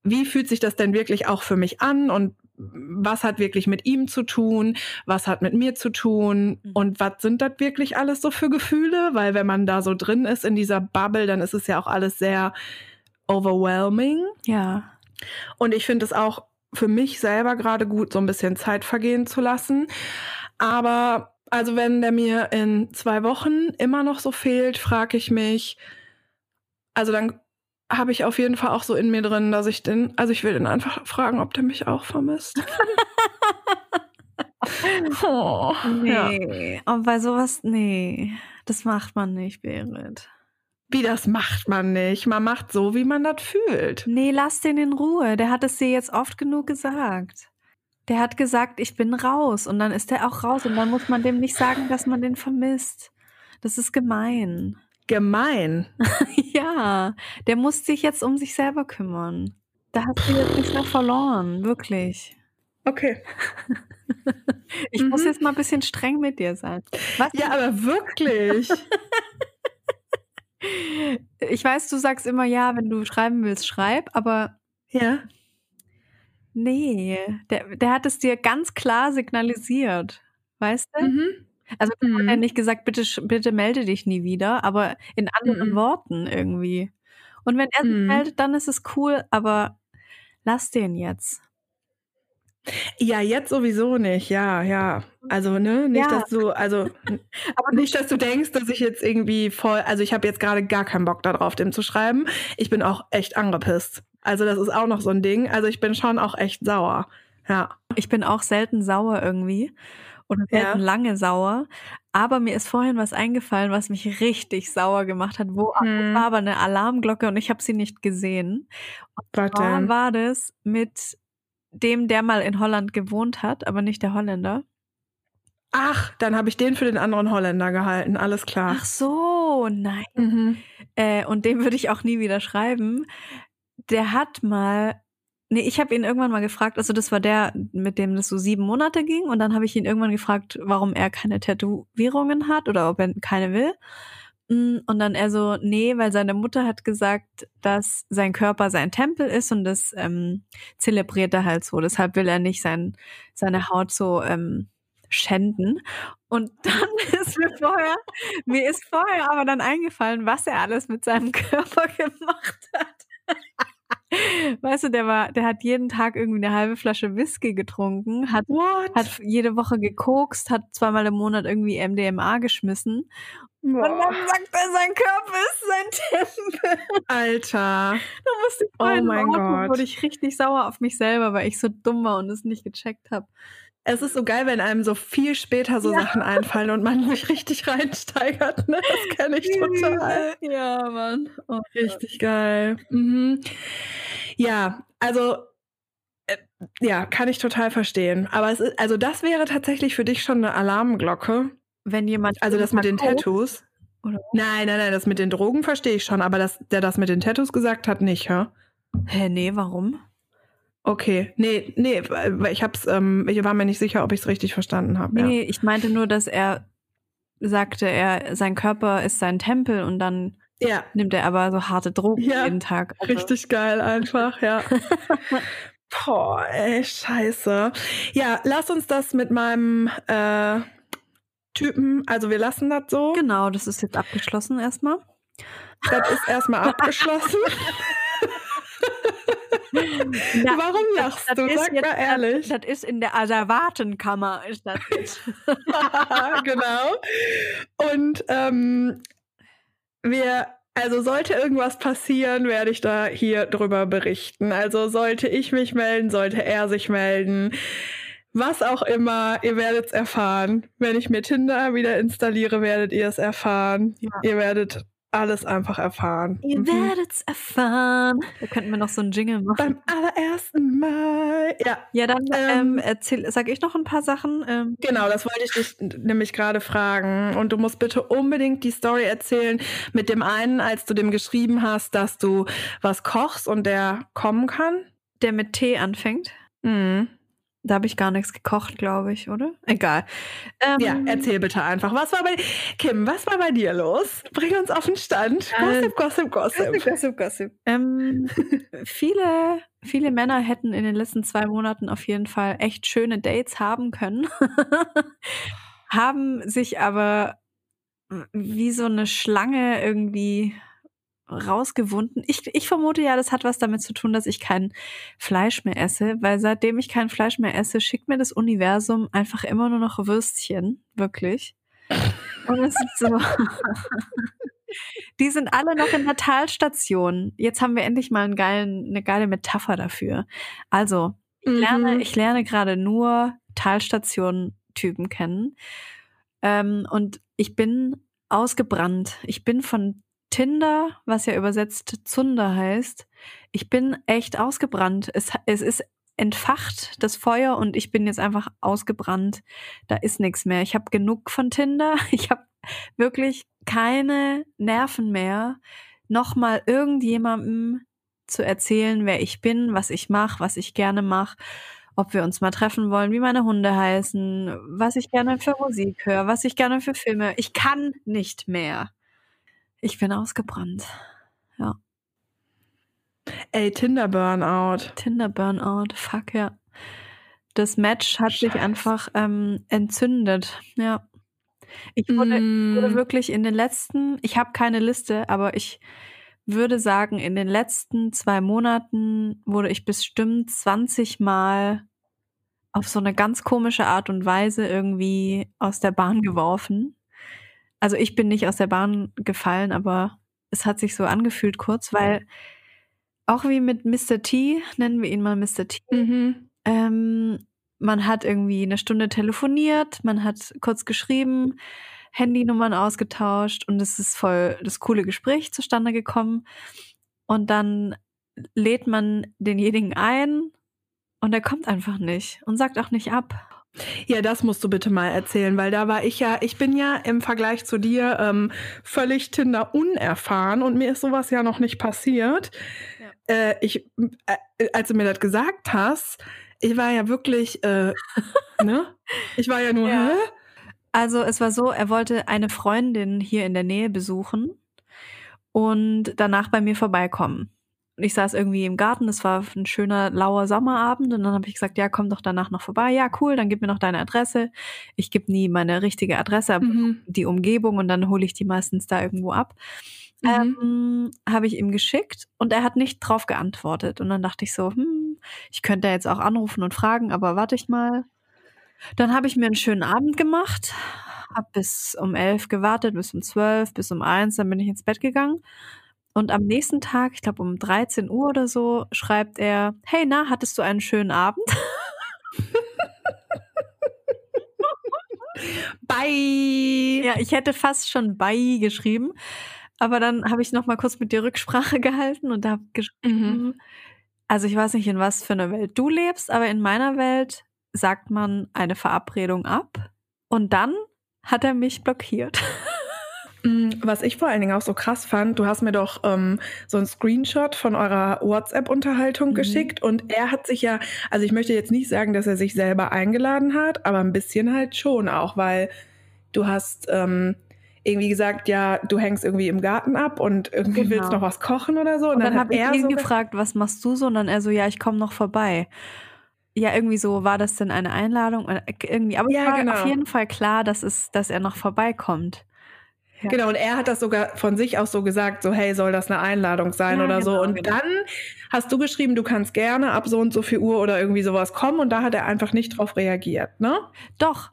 wie fühlt sich das denn wirklich auch für mich an und was hat wirklich mit ihm zu tun, was hat mit mir zu tun Mhm. und was sind das wirklich alles so für Gefühle? Weil wenn man da so drin ist in dieser Bubble, dann ist es ja auch alles sehr overwhelming. Ja. Und ich finde es auch für mich selber gerade gut, so ein bisschen Zeit vergehen zu lassen. Aber also wenn der mir in zwei Wochen immer noch so fehlt, frage ich mich, also dann habe ich auf jeden Fall auch so in mir drin, dass ich den, also ich will den einfach fragen, ob der mich auch vermisst. oh, ja. Nee. Und bei sowas, nee. Das macht man nicht, Berit. Wie das macht man nicht. Man macht so, wie man das fühlt. Nee, lass den in Ruhe. Der hat es dir jetzt oft genug gesagt. Der hat gesagt, ich bin raus. Und dann ist er auch raus. Und dann muss man dem nicht sagen, dass man den vermisst. Das ist gemein. Gemein. ja, der muss sich jetzt um sich selber kümmern. Da hast du jetzt nichts mehr verloren. Wirklich. Okay. Ich muss Mhm. jetzt mal ein bisschen streng mit dir sein. Was? Ja, aber wirklich. Ich weiß, du sagst immer ja, wenn du schreiben willst, schreib, aber ja. nee, der, der hat es dir ganz klar signalisiert. Weißt du? Mhm. Also mhm. hat er nicht gesagt, bitte, bitte melde dich nie wieder, aber in anderen mhm. Worten irgendwie. Und wenn er sich mhm. meldet, dann ist es cool, aber lass den jetzt. Ja, jetzt sowieso nicht, ja, ja. Also, ne, nicht, ja. dass du, also, aber nicht, dass du denkst, dass ich jetzt irgendwie voll, also ich habe jetzt gerade gar keinen Bock darauf, dem zu schreiben. Ich bin auch echt angepisst. Also, das ist auch noch so ein Ding. Also, ich bin schon auch echt sauer. Ja. Ich bin auch selten sauer irgendwie oder selten ja. lange sauer. Aber mir ist vorhin was eingefallen, was mich richtig sauer gemacht hat. Wo hm. war aber eine Alarmglocke und ich habe sie nicht gesehen. Und zwar war das mit dem, der mal in Holland gewohnt hat, aber nicht der Holländer. Ach, dann habe ich den für den anderen Holländer gehalten, alles klar. Ach so, nein. Mhm. Äh, und dem würde ich auch nie wieder schreiben. Der hat mal, nee, ich habe ihn irgendwann mal gefragt, also das war der, mit dem das so sieben Monate ging, und dann habe ich ihn irgendwann gefragt, warum er keine Tätowierungen hat oder ob er keine will. Mm, und dann er so, nee, weil seine Mutter hat gesagt, dass sein Körper sein Tempel ist und das ähm, zelebriert er halt so. Deshalb will er nicht sein, seine Haut so ähm, schänden. Und dann ist mir vorher, mir ist vorher aber dann eingefallen, was er alles mit seinem Körper gemacht hat. Weißt du, der war, der hat jeden Tag irgendwie eine halbe Flasche Whisky getrunken, hat, hat jede Woche gekokst, hat zweimal im Monat irgendwie MDMA geschmissen Boah. Und dann sagt er, sein Körper ist sein Tempel. Alter. Da musste ich oh mein Gott. wurde ich richtig sauer auf mich selber, weil ich so dumm war und es nicht gecheckt habe. Es ist so geil, wenn einem so viel später so ja. Sachen einfallen und man sich richtig reinsteigert. Ne? Das kenne ich total. Ja, Mann. Oh, richtig geil. Mhm. Ja, also äh, ja, kann ich total verstehen. Aber es ist, also das wäre tatsächlich für dich schon eine Alarmglocke, wenn jemand. Also das mit den Tattoos. Oder? Nein, nein, nein, das mit den Drogen verstehe ich schon, aber dass der das mit den Tattoos gesagt hat, nicht, hä? Hä, nee, warum? Okay, nee, nee, weil ich hab's, ähm, ich war mir nicht sicher, ob ich es richtig verstanden habe. Nee, ja. ich meinte nur, dass er sagte, er, sein Körper ist sein Tempel und dann ja. nimmt er aber so harte Drogen ja, jeden Tag. Also. Richtig geil einfach, ja. Boah, ey, scheiße. Ja, lass uns das mit meinem äh, Typen, also wir lassen das so. Genau, das ist jetzt abgeschlossen erstmal. Das ist erstmal abgeschlossen. Na, Warum lachst das, das du? Sag jetzt, mal ehrlich. Das, das, ist in der Asservatenkammer, ist das jetzt. genau. Und ähm, wir, also sollte irgendwas passieren, werde ich da hier drüber berichten. Also sollte ich mich melden, sollte er sich melden was auch immer, ihr werdet es erfahren. Wenn ich mir Tinder wieder installiere, werdet ihr es erfahren. Ja. Ihr werdet alles einfach erfahren. Ihr mhm. werdet es erfahren. Da könnten wir noch so einen Jingle machen. Beim allerersten Mal. Ja. Ja, dann ähm, ähm, erzähl, sag ich noch ein paar Sachen. Ähm. Genau, das wollte ich dich nämlich gerade fragen. Und du musst bitte unbedingt die Story erzählen mit dem einen, als du dem geschrieben hast, dass du was kochst und der kommen kann. Der mit Tee anfängt. Mhm. Da habe ich gar nichts gekocht, glaube ich, oder? Egal. Ähm, ja, erzähl bitte einfach. Was war bei Kim, was war bei dir los? Bring uns auf den Stand. Äh, gossip, gossip, gossip. Gossip, gossip, gossip. Ähm, viele, viele Männer hätten in den letzten zwei Monaten auf jeden Fall echt schöne Dates haben können. haben sich aber wie so eine Schlange irgendwie rausgewunden. Ich, ich vermute ja, das hat was damit zu tun, dass ich kein Fleisch mehr esse, weil seitdem ich kein Fleisch mehr esse, schickt mir das Universum einfach immer nur noch Würstchen, wirklich. Und es ist so. Die sind alle noch in der Talstation. Jetzt haben wir endlich mal einen geilen, eine geile Metapher dafür. Also, ich lerne, mhm. ich lerne gerade nur Talstation-Typen kennen. Ähm, und ich bin ausgebrannt. Ich bin von Tinder, was ja übersetzt Zunder heißt, ich bin echt ausgebrannt. Es, es ist entfacht, das Feuer, und ich bin jetzt einfach ausgebrannt. Da ist nichts mehr. Ich habe genug von Tinder. Ich habe wirklich keine Nerven mehr, nochmal irgendjemandem zu erzählen, wer ich bin, was ich mache, was ich gerne mache, ob wir uns mal treffen wollen, wie meine Hunde heißen, was ich gerne für Musik höre, was ich gerne für Filme. Ich kann nicht mehr. Ich bin ausgebrannt. Ja. Ey, Tinder Burnout. Tinder Burnout, fuck ja. Das Match hat Scheiße. sich einfach ähm, entzündet, ja. Ich wurde, Mm. wurde wirklich in den letzten, ich habe keine Liste, aber ich würde sagen, in den letzten zwei Monaten wurde ich bestimmt 20 Mal auf so eine ganz komische Art und Weise irgendwie aus der Bahn geworfen. Also ich bin nicht aus der Bahn gefallen, aber es hat sich so angefühlt kurz, weil auch wie mit Mr. T, nennen wir ihn mal Mr. T, Mhm. ähm, man hat irgendwie eine Stunde telefoniert, man hat kurz geschrieben, Handynummern ausgetauscht und es ist voll das coole Gespräch zustande gekommen. Und dann lädt man denjenigen ein und er kommt einfach nicht und sagt auch nicht ab. Ja, das musst du bitte mal erzählen, weil da war ich ja, ich bin ja im Vergleich zu dir ähm, völlig Tinder unerfahren und mir ist sowas ja noch nicht passiert. Äh, ich, äh, als du mir das gesagt hast, ich war ja wirklich, äh, ne? Ich war ja nur, Ja. hä? Also es war so, er wollte eine Freundin hier in der Nähe besuchen und danach bei mir vorbeikommen. Und ich saß irgendwie im Garten, es war ein schöner, lauer Sommerabend und dann habe ich gesagt, ja, komm doch danach noch vorbei. Ja, cool, dann gib mir noch deine Adresse. Ich gebe nie meine richtige Adresse, aber Mhm. die Umgebung und dann hole ich die meistens da irgendwo ab. Mhm. Ähm, habe ich ihm geschickt und er hat nicht drauf geantwortet. Und dann dachte ich so, hm, ich könnte jetzt auch anrufen und fragen, aber warte ich mal. Dann habe ich mir einen schönen Abend gemacht, habe bis um elf gewartet, bis um zwölf, bis um eins, dann bin ich ins Bett gegangen. Und am nächsten Tag, ich glaube um 13 Uhr oder so, schreibt er, hey, na, hattest du einen schönen Abend? Bye! Ja, ich hätte fast schon bei geschrieben, aber dann habe ich noch mal kurz mit dir Rücksprache gehalten und habe geschrieben, Mhm. also ich weiß nicht, in was für einer Welt du lebst, aber in meiner Welt sagt man eine Verabredung ab und dann hat er mich blockiert. Mm, Was ich vor allen Dingen auch so krass fand, du hast mir doch ähm, so ein Screenshot von eurer WhatsApp-Unterhaltung Mhm. geschickt und er hat sich ja, also ich möchte jetzt nicht sagen, dass er sich selber eingeladen hat, aber ein bisschen halt schon auch, weil du hast ähm, irgendwie gesagt, ja, du hängst irgendwie im Garten ab und irgendwie Genau. willst noch was kochen oder so. Und dann, hat habe ich ihn so ge- gefragt, was machst du so? Und dann er so, ja, ich komme noch vorbei. Ja, irgendwie so, war das denn eine Einladung? Oder Irgendwie, aber Ja, es war genau. auf jeden Fall klar, dass, es, dass er noch vorbeikommt. Ja. Genau, und er hat das sogar von sich aus so gesagt, so, hey, soll das eine Einladung sein Ja, oder so. genau, Und genau. dann hast du geschrieben, du kannst gerne ab so und so viel Uhr oder irgendwie sowas kommen und da hat er einfach nicht drauf reagiert, ne? Doch,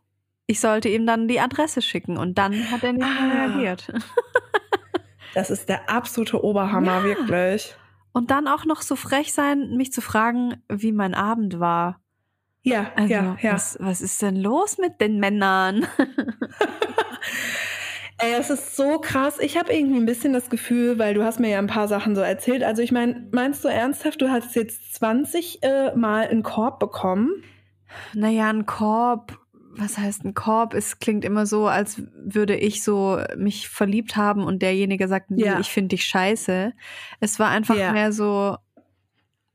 ich sollte ihm dann die Adresse schicken und dann hat er nicht mehr Ah. reagiert. Das ist der absolute Oberhammer, Ja. wirklich. Und dann auch noch so frech sein, mich zu fragen, wie mein Abend war. Ja, Also, ja, ja. Was, was ist denn los mit den Männern? Ey, es ist so krass. Ich habe irgendwie ein bisschen das Gefühl, weil du hast mir ja ein paar Sachen so erzählt. Also ich meine, meinst du ernsthaft, du hast jetzt 20 äh, Mal einen Korb bekommen? Naja, ein Korb, was heißt ein Korb? Es klingt immer so, als würde ich so mich verliebt haben und derjenige sagt, nee, Ja. ich finde dich scheiße. Es war einfach Ja. mehr so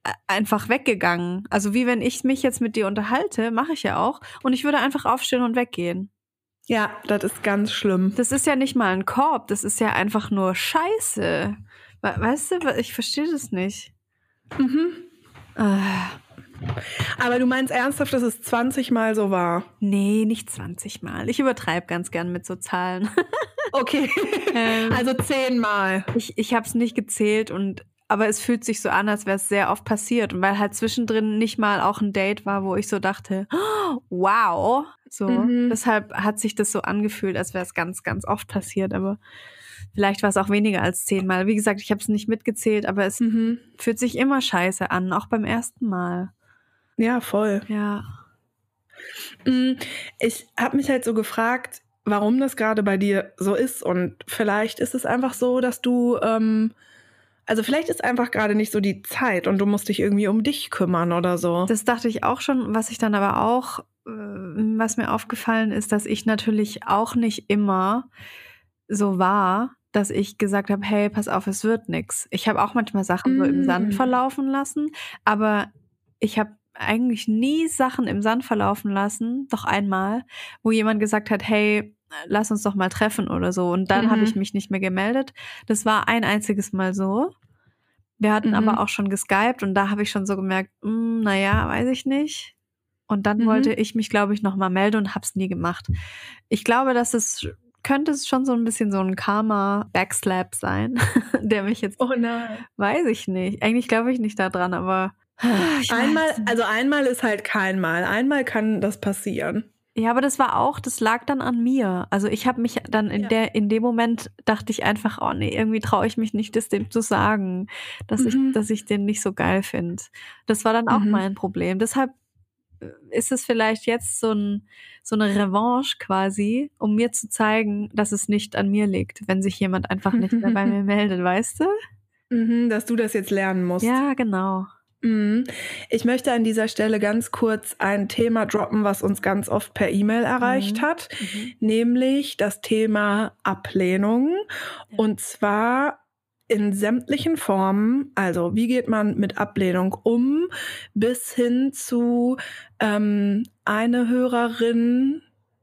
äh, einfach weggegangen. Also wie wenn ich mich jetzt mit dir unterhalte, mache ich ja auch. Und ich würde einfach aufstehen und weggehen. Ja, das ist ganz schlimm. Das ist ja nicht mal ein Korb, das ist ja einfach nur Scheiße. We- Weißt du, ich verstehe das nicht. Mhm. Äh, Aber du meinst ernsthaft, dass es 20 Mal so war? nee, nicht 20 Mal. Ich übertreibe ganz gern mit so Zahlen. Okay. Ähm, Also 10 Mal. Ich, ich habe es nicht gezählt und aber es fühlt sich so an, als wäre es sehr oft passiert und weil halt zwischendrin nicht mal auch ein Date war, wo ich so dachte, "Oh, wow, so. Mhm. Deshalb hat sich das so angefühlt, als wäre es ganz, ganz oft passiert, aber vielleicht war es auch weniger als zehnmal. Wie gesagt, ich habe es nicht mitgezählt, aber es Mhm. fühlt sich immer scheiße an, auch beim ersten Mal. Ja, voll. Ja. Mm, Ich habe mich halt so gefragt, warum das gerade bei dir so ist. Und vielleicht ist es einfach so, dass du, ähm, also vielleicht ist einfach gerade nicht so die Zeit und du musst dich irgendwie um dich kümmern oder so. Das dachte ich auch schon. Was ich dann aber auch, äh, was mir aufgefallen ist, dass ich natürlich auch nicht immer so war, dass ich gesagt habe, hey, pass auf, es wird nix. Ich habe auch manchmal Sachen so im Sand Mm. verlaufen lassen, aber ich habe eigentlich nie Sachen im Sand verlaufen lassen, doch einmal, wo jemand gesagt hat, hey, lass uns doch mal treffen oder so. Und dann habe Mhm. ich mich nicht mehr gemeldet. Das war ein einziges Mal so. Wir hatten Mhm. aber auch schon geskypt und da habe ich schon so gemerkt, mm, naja, weiß ich nicht. Und dann mhm. wollte ich mich, glaube ich, nochmal melden und hab's nie gemacht. Ich glaube, dass es könnte es schon so ein bisschen so ein Karma-Backslap sein, der mich jetzt. Oh nein. Weiß ich nicht. Eigentlich glaube ich nicht daran, aber. einmal, also einmal ist halt kein Mal. Einmal kann das passieren. Ja, aber das war auch, das lag dann an mir. Also ich habe mich dann in ja. der, in dem Moment dachte ich einfach, oh nee, irgendwie traue ich mich nicht, das dem zu sagen, dass mhm. ich, dass ich den nicht so geil finde. Das war dann auch mhm. mein Problem. Deshalb äh, ist es vielleicht jetzt so, ein, so eine Revanche quasi, um mir zu zeigen, dass es nicht an mir liegt, wenn sich jemand einfach nicht mehr bei mir meldet, weißt du? Mhm, dass du das jetzt lernen musst. Ja, genau. Mhm. Ich möchte an dieser Stelle ganz kurz ein Thema droppen, was uns ganz oft per E-Mail erreicht mhm. hat, mhm. nämlich das Thema Ablehnung. Ja. Und zwar in sämtlichen Formen, also wie geht man mit Ablehnung um, bis hin zu ähm, eine Hörerin,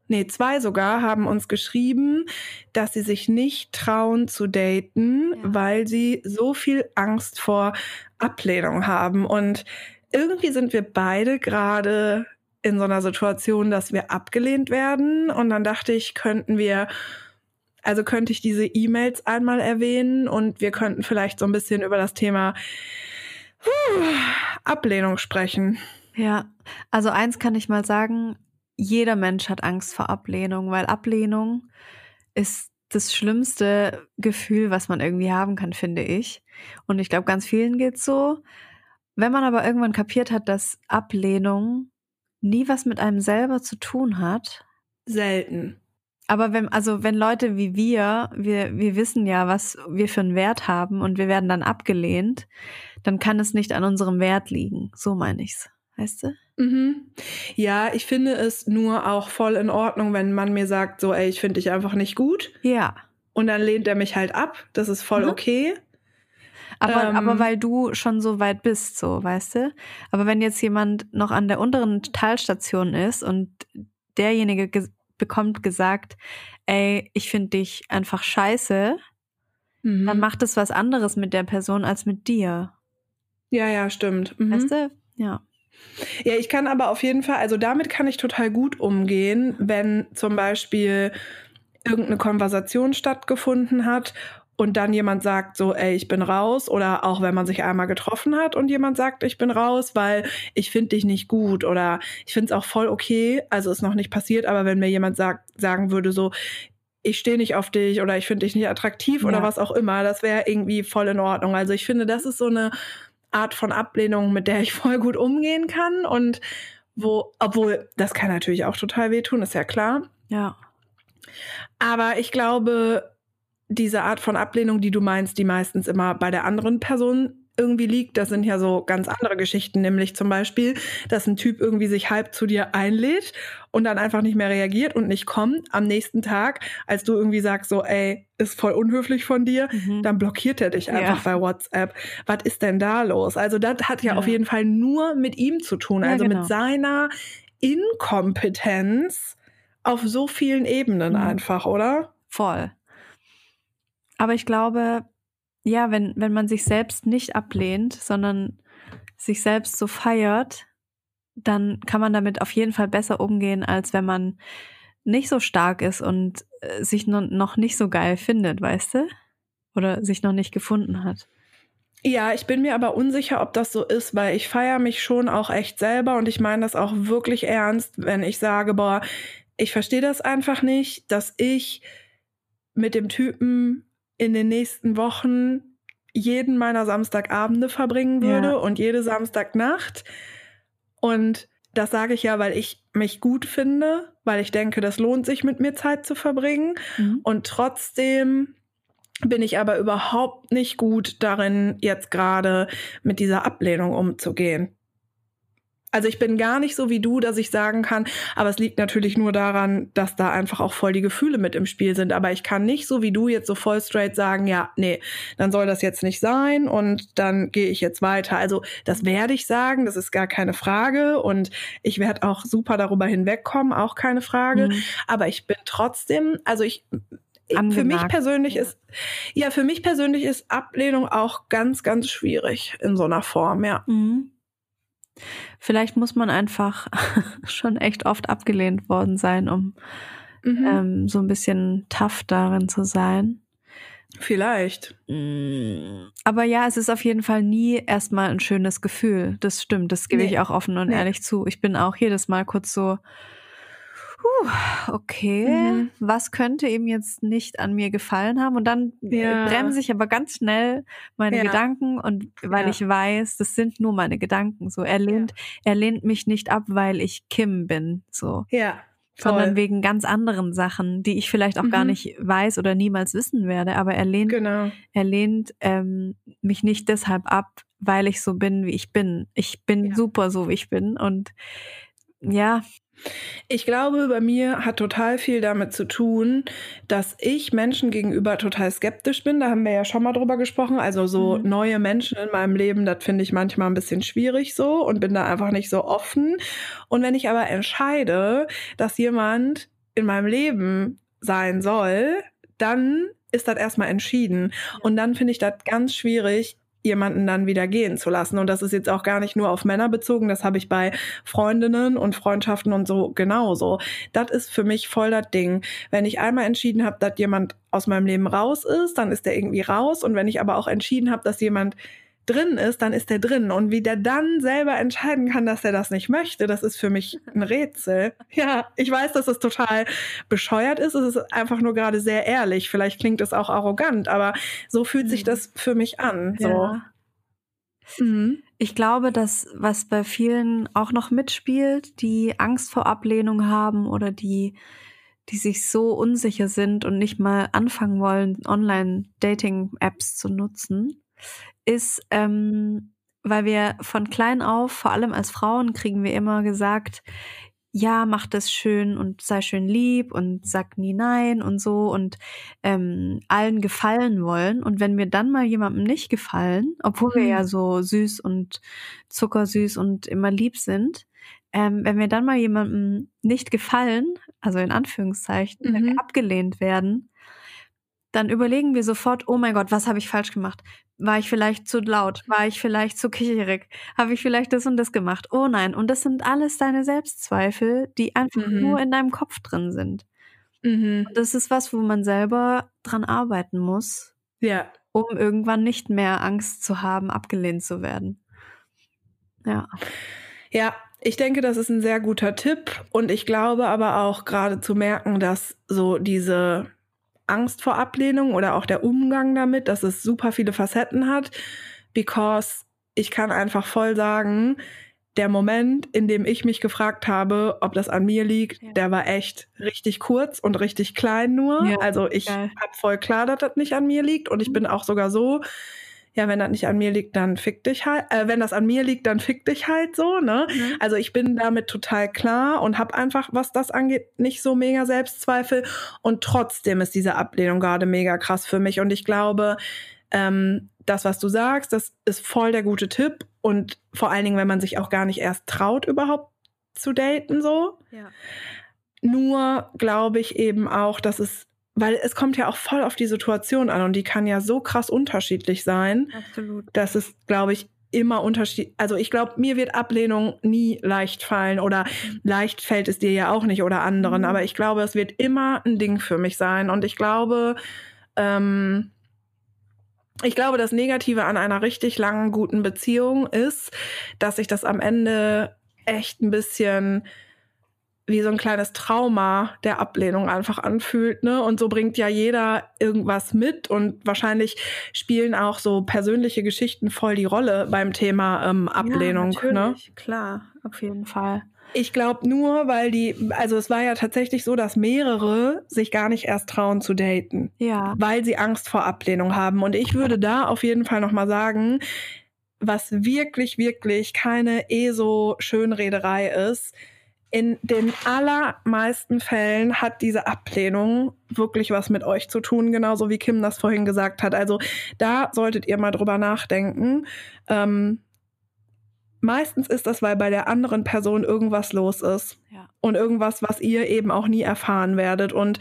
nee, zwei sogar, haben uns geschrieben, dass sie sich nicht trauen zu daten, ja. weil sie so viel Angst vor Ablehnung haben. Und irgendwie sind wir beide gerade in so einer Situation, dass wir abgelehnt werden. Und dann dachte ich, könnten wir, also könnte ich diese E-Mails einmal erwähnen und wir könnten vielleicht so ein bisschen über das Thema uh, Ablehnung sprechen. Ja, also eins kann ich mal sagen, jeder Mensch hat Angst vor Ablehnung, weil Ablehnung ist das schlimmste Gefühl, was man irgendwie haben kann, finde ich. Und ich glaube, ganz vielen geht's so. Wenn man aber irgendwann kapiert hat, dass Ablehnung nie was mit einem selber zu tun hat. Selten. Aber wenn, also wenn Leute wie wir, wir, wir wissen ja, was wir für einen Wert haben und wir werden dann abgelehnt, dann kann es nicht an unserem Wert liegen. So meine ich's. Weißt du? Mhm. Ja, ich finde es nur auch voll in Ordnung, wenn man mir sagt, so, ey, ich finde dich einfach nicht gut. Ja. Und dann lehnt er mich halt ab. Das ist voll mhm. okay. Aber, ähm, aber weil du schon so weit bist, so, weißt du? Aber wenn jetzt jemand noch an der unteren Talstation ist und derjenige ge bekommt gesagt, ey, ich finde dich einfach scheiße, mhm. dann macht es was anderes mit der Person als mit dir. Ja, ja, stimmt. Mhm. Weißt du? Ja. Ja, ich kann aber auf jeden Fall, also damit kann ich total gut umgehen, wenn zum Beispiel irgendeine Konversation stattgefunden hat und dann jemand sagt so, ey, ich bin raus oder auch wenn man sich einmal getroffen hat und jemand sagt, ich bin raus, weil ich finde dich nicht gut oder ich finde es auch voll okay, also ist noch nicht passiert, aber wenn mir jemand sagt, sagen würde so, ich stehe nicht auf dich oder ich finde dich nicht attraktiv ja. oder was auch immer, das wäre irgendwie voll in Ordnung. Also ich finde, das ist so eine Art von Ablehnung, mit der ich voll gut umgehen kann und wo, obwohl das kann natürlich auch total wehtun, ist ja klar. Ja. Aber ich glaube, diese Art von Ablehnung, die du meinst, die meistens immer bei der anderen Person irgendwie liegt. Das sind ja so ganz andere Geschichten, nämlich zum Beispiel, dass ein Typ irgendwie sich halb zu dir einlädt und dann einfach nicht mehr reagiert und nicht kommt. Am nächsten Tag, als du irgendwie sagst, so, ey, ist voll unhöflich von dir, mhm. dann blockiert er dich einfach ja. bei WhatsApp. Was ist denn da los? Also das hat ja, ja, auf jeden Fall nur mit ihm zu tun, also ja, genau. mit seiner Inkompetenz auf so vielen Ebenen mhm. einfach, oder? Voll. Aber ich glaube, ja, wenn, wenn man sich selbst nicht ablehnt, sondern sich selbst so feiert, dann kann man damit auf jeden Fall besser umgehen, als wenn man nicht so stark ist und äh, sich noch nicht so geil findet, weißt du? Oder sich noch nicht gefunden hat. Ja, ich bin mir aber unsicher, ob das so ist, weil ich feiere mich schon auch echt selber und ich meine das auch wirklich ernst, wenn ich sage, boah, ich verstehe das einfach nicht, dass ich mit dem Typen in den nächsten Wochen jeden meiner Samstagabende verbringen würde ja. und jede Samstagnacht. Und das sage ich ja, weil ich mich gut finde, weil ich denke, das lohnt sich, mit mir Zeit zu verbringen. Mhm. Und trotzdem bin ich aber überhaupt nicht gut darin, jetzt gerade mit dieser Ablehnung umzugehen. Also ich bin gar nicht so wie du, dass ich sagen kann, aber es liegt natürlich nur daran, dass da einfach auch voll die Gefühle mit im Spiel sind. Aber ich kann nicht so wie du jetzt so voll straight sagen, ja, nee, dann soll das jetzt nicht sein und dann gehe ich jetzt weiter. Also das werde ich sagen, das ist gar keine Frage und ich werde auch super darüber hinwegkommen, auch keine Frage. Mhm. Aber ich bin trotzdem, also ich Angemerkt. Für mich persönlich ist, ja, für mich persönlich ist Ablehnung auch ganz, ganz schwierig in so einer Form, ja. Mhm. Vielleicht muss man einfach schon echt oft abgelehnt worden sein, um mhm. ähm, so ein bisschen tough darin zu sein. Vielleicht. Mm, aber ja, es ist auf jeden Fall nie erstmal ein schönes Gefühl. Das stimmt, das gebe nee. ich auch offen und nee. ehrlich zu. Ich bin auch jedes Mal kurz so, okay, mhm. was könnte ihm jetzt nicht an mir gefallen haben? Und dann ja. bremse ich aber ganz schnell meine ja. Gedanken und weil ja. ich weiß, das sind nur meine Gedanken. So, er lehnt, er lehnt mich nicht ab, weil ich Kim bin. So. Ja. Voll. Sondern wegen ganz anderen Sachen, die ich vielleicht auch mhm. gar nicht weiß oder niemals wissen werde. Aber er lehnt, genau. er lehnt ähm, mich nicht deshalb ab, weil ich so bin, wie ich bin. Ich bin super so, wie ich bin. Und ja, ich glaube, bei mir hat total viel damit zu tun, dass ich Menschen gegenüber total skeptisch bin. Da haben wir ja schon mal drüber gesprochen. Also so mhm. neue Menschen in meinem Leben, das finde ich manchmal ein bisschen schwierig so und bin da einfach nicht so offen. Und wenn ich aber entscheide, dass jemand in meinem Leben sein soll, dann ist das erstmal entschieden. Und dann finde ich das ganz schwierig, jemanden dann wieder gehen zu lassen. Und das ist jetzt auch gar nicht nur auf Männer bezogen, das habe ich bei Freundinnen und Freundschaften und so genauso. Das ist für mich voll das Ding. Wenn ich einmal entschieden habe, dass jemand aus meinem Leben raus ist, dann ist der irgendwie raus. Und wenn ich aber auch entschieden habe, dass jemand drin ist, dann ist er drin. Und wie der dann selber entscheiden kann, dass er das nicht möchte, das ist für mich ein Rätsel. Ja, ich weiß, dass es total bescheuert ist. Es ist einfach nur gerade sehr ehrlich. Vielleicht klingt es auch arrogant, aber so fühlt sich das für mich an. So. Ja. Mhm. Ich glaube, dass was bei vielen auch noch mitspielt, die Angst vor Ablehnung haben oder die die sich so unsicher sind und nicht mal anfangen wollen, Online-Dating-Apps zu nutzen, ist, ähm, weil wir von klein auf, vor allem als Frauen, kriegen wir immer gesagt, ja, mach das schön und sei schön lieb und sag nie nein und so und ähm, allen gefallen wollen. Und wenn wir dann mal jemandem nicht gefallen, obwohl wir ja mhm. so süß und zuckersüß und immer lieb sind, ähm, wenn wir dann mal jemandem nicht gefallen, also in Anführungszeichen, mhm. mhm. abgelehnt werden, dann überlegen wir sofort, oh mein Gott, was habe ich falsch gemacht? War ich vielleicht zu laut? War ich vielleicht zu kicherig? Habe ich vielleicht das und das gemacht? Oh nein. Und das sind alles deine Selbstzweifel, die einfach mhm. nur in deinem Kopf drin sind. Mhm. Und das ist was, wo man selber dran arbeiten muss. Ja. Um irgendwann nicht mehr Angst zu haben, abgelehnt zu werden. Ja. Ja, ich denke, das ist ein sehr guter Tipp. Und ich glaube aber auch gerade zu merken, dass so diese Angst vor Ablehnung oder auch der Umgang damit, dass es super viele Facetten hat, because ich kann einfach voll sagen, der Moment, in dem ich mich gefragt habe, ob das an mir liegt, ja. der war echt richtig kurz und richtig klein nur. Ja, also ich habe voll klar, dass das nicht an mir liegt und ich mhm. bin auch sogar so, ja, wenn das nicht an mir liegt, dann fick dich halt. Äh, wenn das an mir liegt, dann fick dich halt so, ne? Mhm. Also ich bin damit total klar und habe einfach, was das angeht, nicht so mega Selbstzweifel. Und trotzdem ist diese Ablehnung gerade mega krass für mich. Und ich glaube, ähm, das, was du sagst, das ist voll der gute Tipp. Und vor allen Dingen, wenn man sich auch gar nicht erst traut, überhaupt zu daten, so. Ja. Nur glaube ich eben auch, dass es weil es kommt ja auch voll auf die Situation an und die kann ja so krass unterschiedlich sein. Absolut. Dass es, glaube ich, immer Unterschied. Also ich glaube, mir wird Ablehnung nie leicht fallen oder mhm. leicht fällt es dir ja auch nicht oder anderen. Mhm. Aber ich glaube, es wird immer ein Ding für mich sein. Und ich glaube, ähm, ich glaube, das Negative an einer richtig langen, guten Beziehung ist, dass sich das am Ende echt ein bisschen wie so ein kleines Trauma der Ablehnung einfach anfühlt, ne? Und so bringt ja jeder irgendwas mit und wahrscheinlich spielen auch so persönliche Geschichten voll die Rolle beim Thema ähm, Ablehnung, ja, ne? Klar, auf jeden Fall. Ich glaube nur, weil die, also es war ja tatsächlich so, dass mehrere sich gar nicht erst trauen zu daten. Ja. Weil sie Angst vor Ablehnung haben. Und ich würde da auf jeden Fall nochmal sagen, was wirklich, wirklich keine ESO-Schönrederei ist, in den allermeisten Fällen hat diese Ablehnung wirklich was mit euch zu tun, genauso wie Kim das vorhin gesagt hat. Also da solltet ihr mal drüber nachdenken. Ähm, meistens ist das, weil bei der anderen Person irgendwas los ist. Ja. Und irgendwas, was ihr eben auch nie erfahren werdet. Und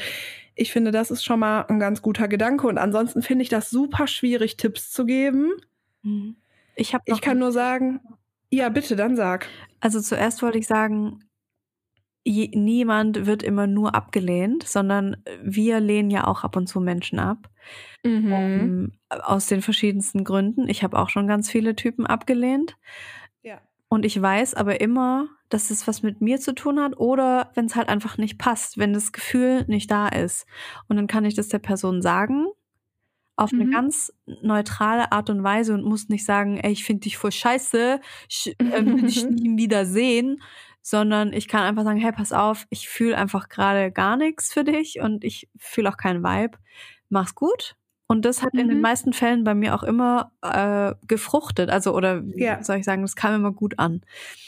ich finde, das ist schon mal ein ganz guter Gedanke. Und ansonsten finde ich das super schwierig, Tipps zu geben. Mhm. Ich, ich kann nur sagen, Ja, bitte, dann sag. Also zuerst wollte ich sagen, je, niemand wird immer nur abgelehnt, sondern wir lehnen ja auch ab und zu Menschen ab. Mhm. Ähm, aus den verschiedensten Gründen. Ich habe auch schon ganz viele Typen abgelehnt. Ja. Und ich weiß aber immer, dass es was mit mir zu tun hat oder wenn es halt einfach nicht passt, wenn das Gefühl nicht da ist. Und dann kann ich das der Person sagen auf eine Mhm. ganz neutrale Art und Weise und muss nicht sagen, ey, ich finde dich voll scheiße, ich äh, will dich nie wieder sehen, sondern ich kann einfach sagen, hey, pass auf, ich fühle einfach gerade gar nichts für dich und ich fühle auch keinen Vibe. Mach's gut. Und das hat in den Mhm. meisten Fällen bei mir auch immer äh, gefruchtet. Also, oder wie Ja. soll ich sagen, das kam immer gut an.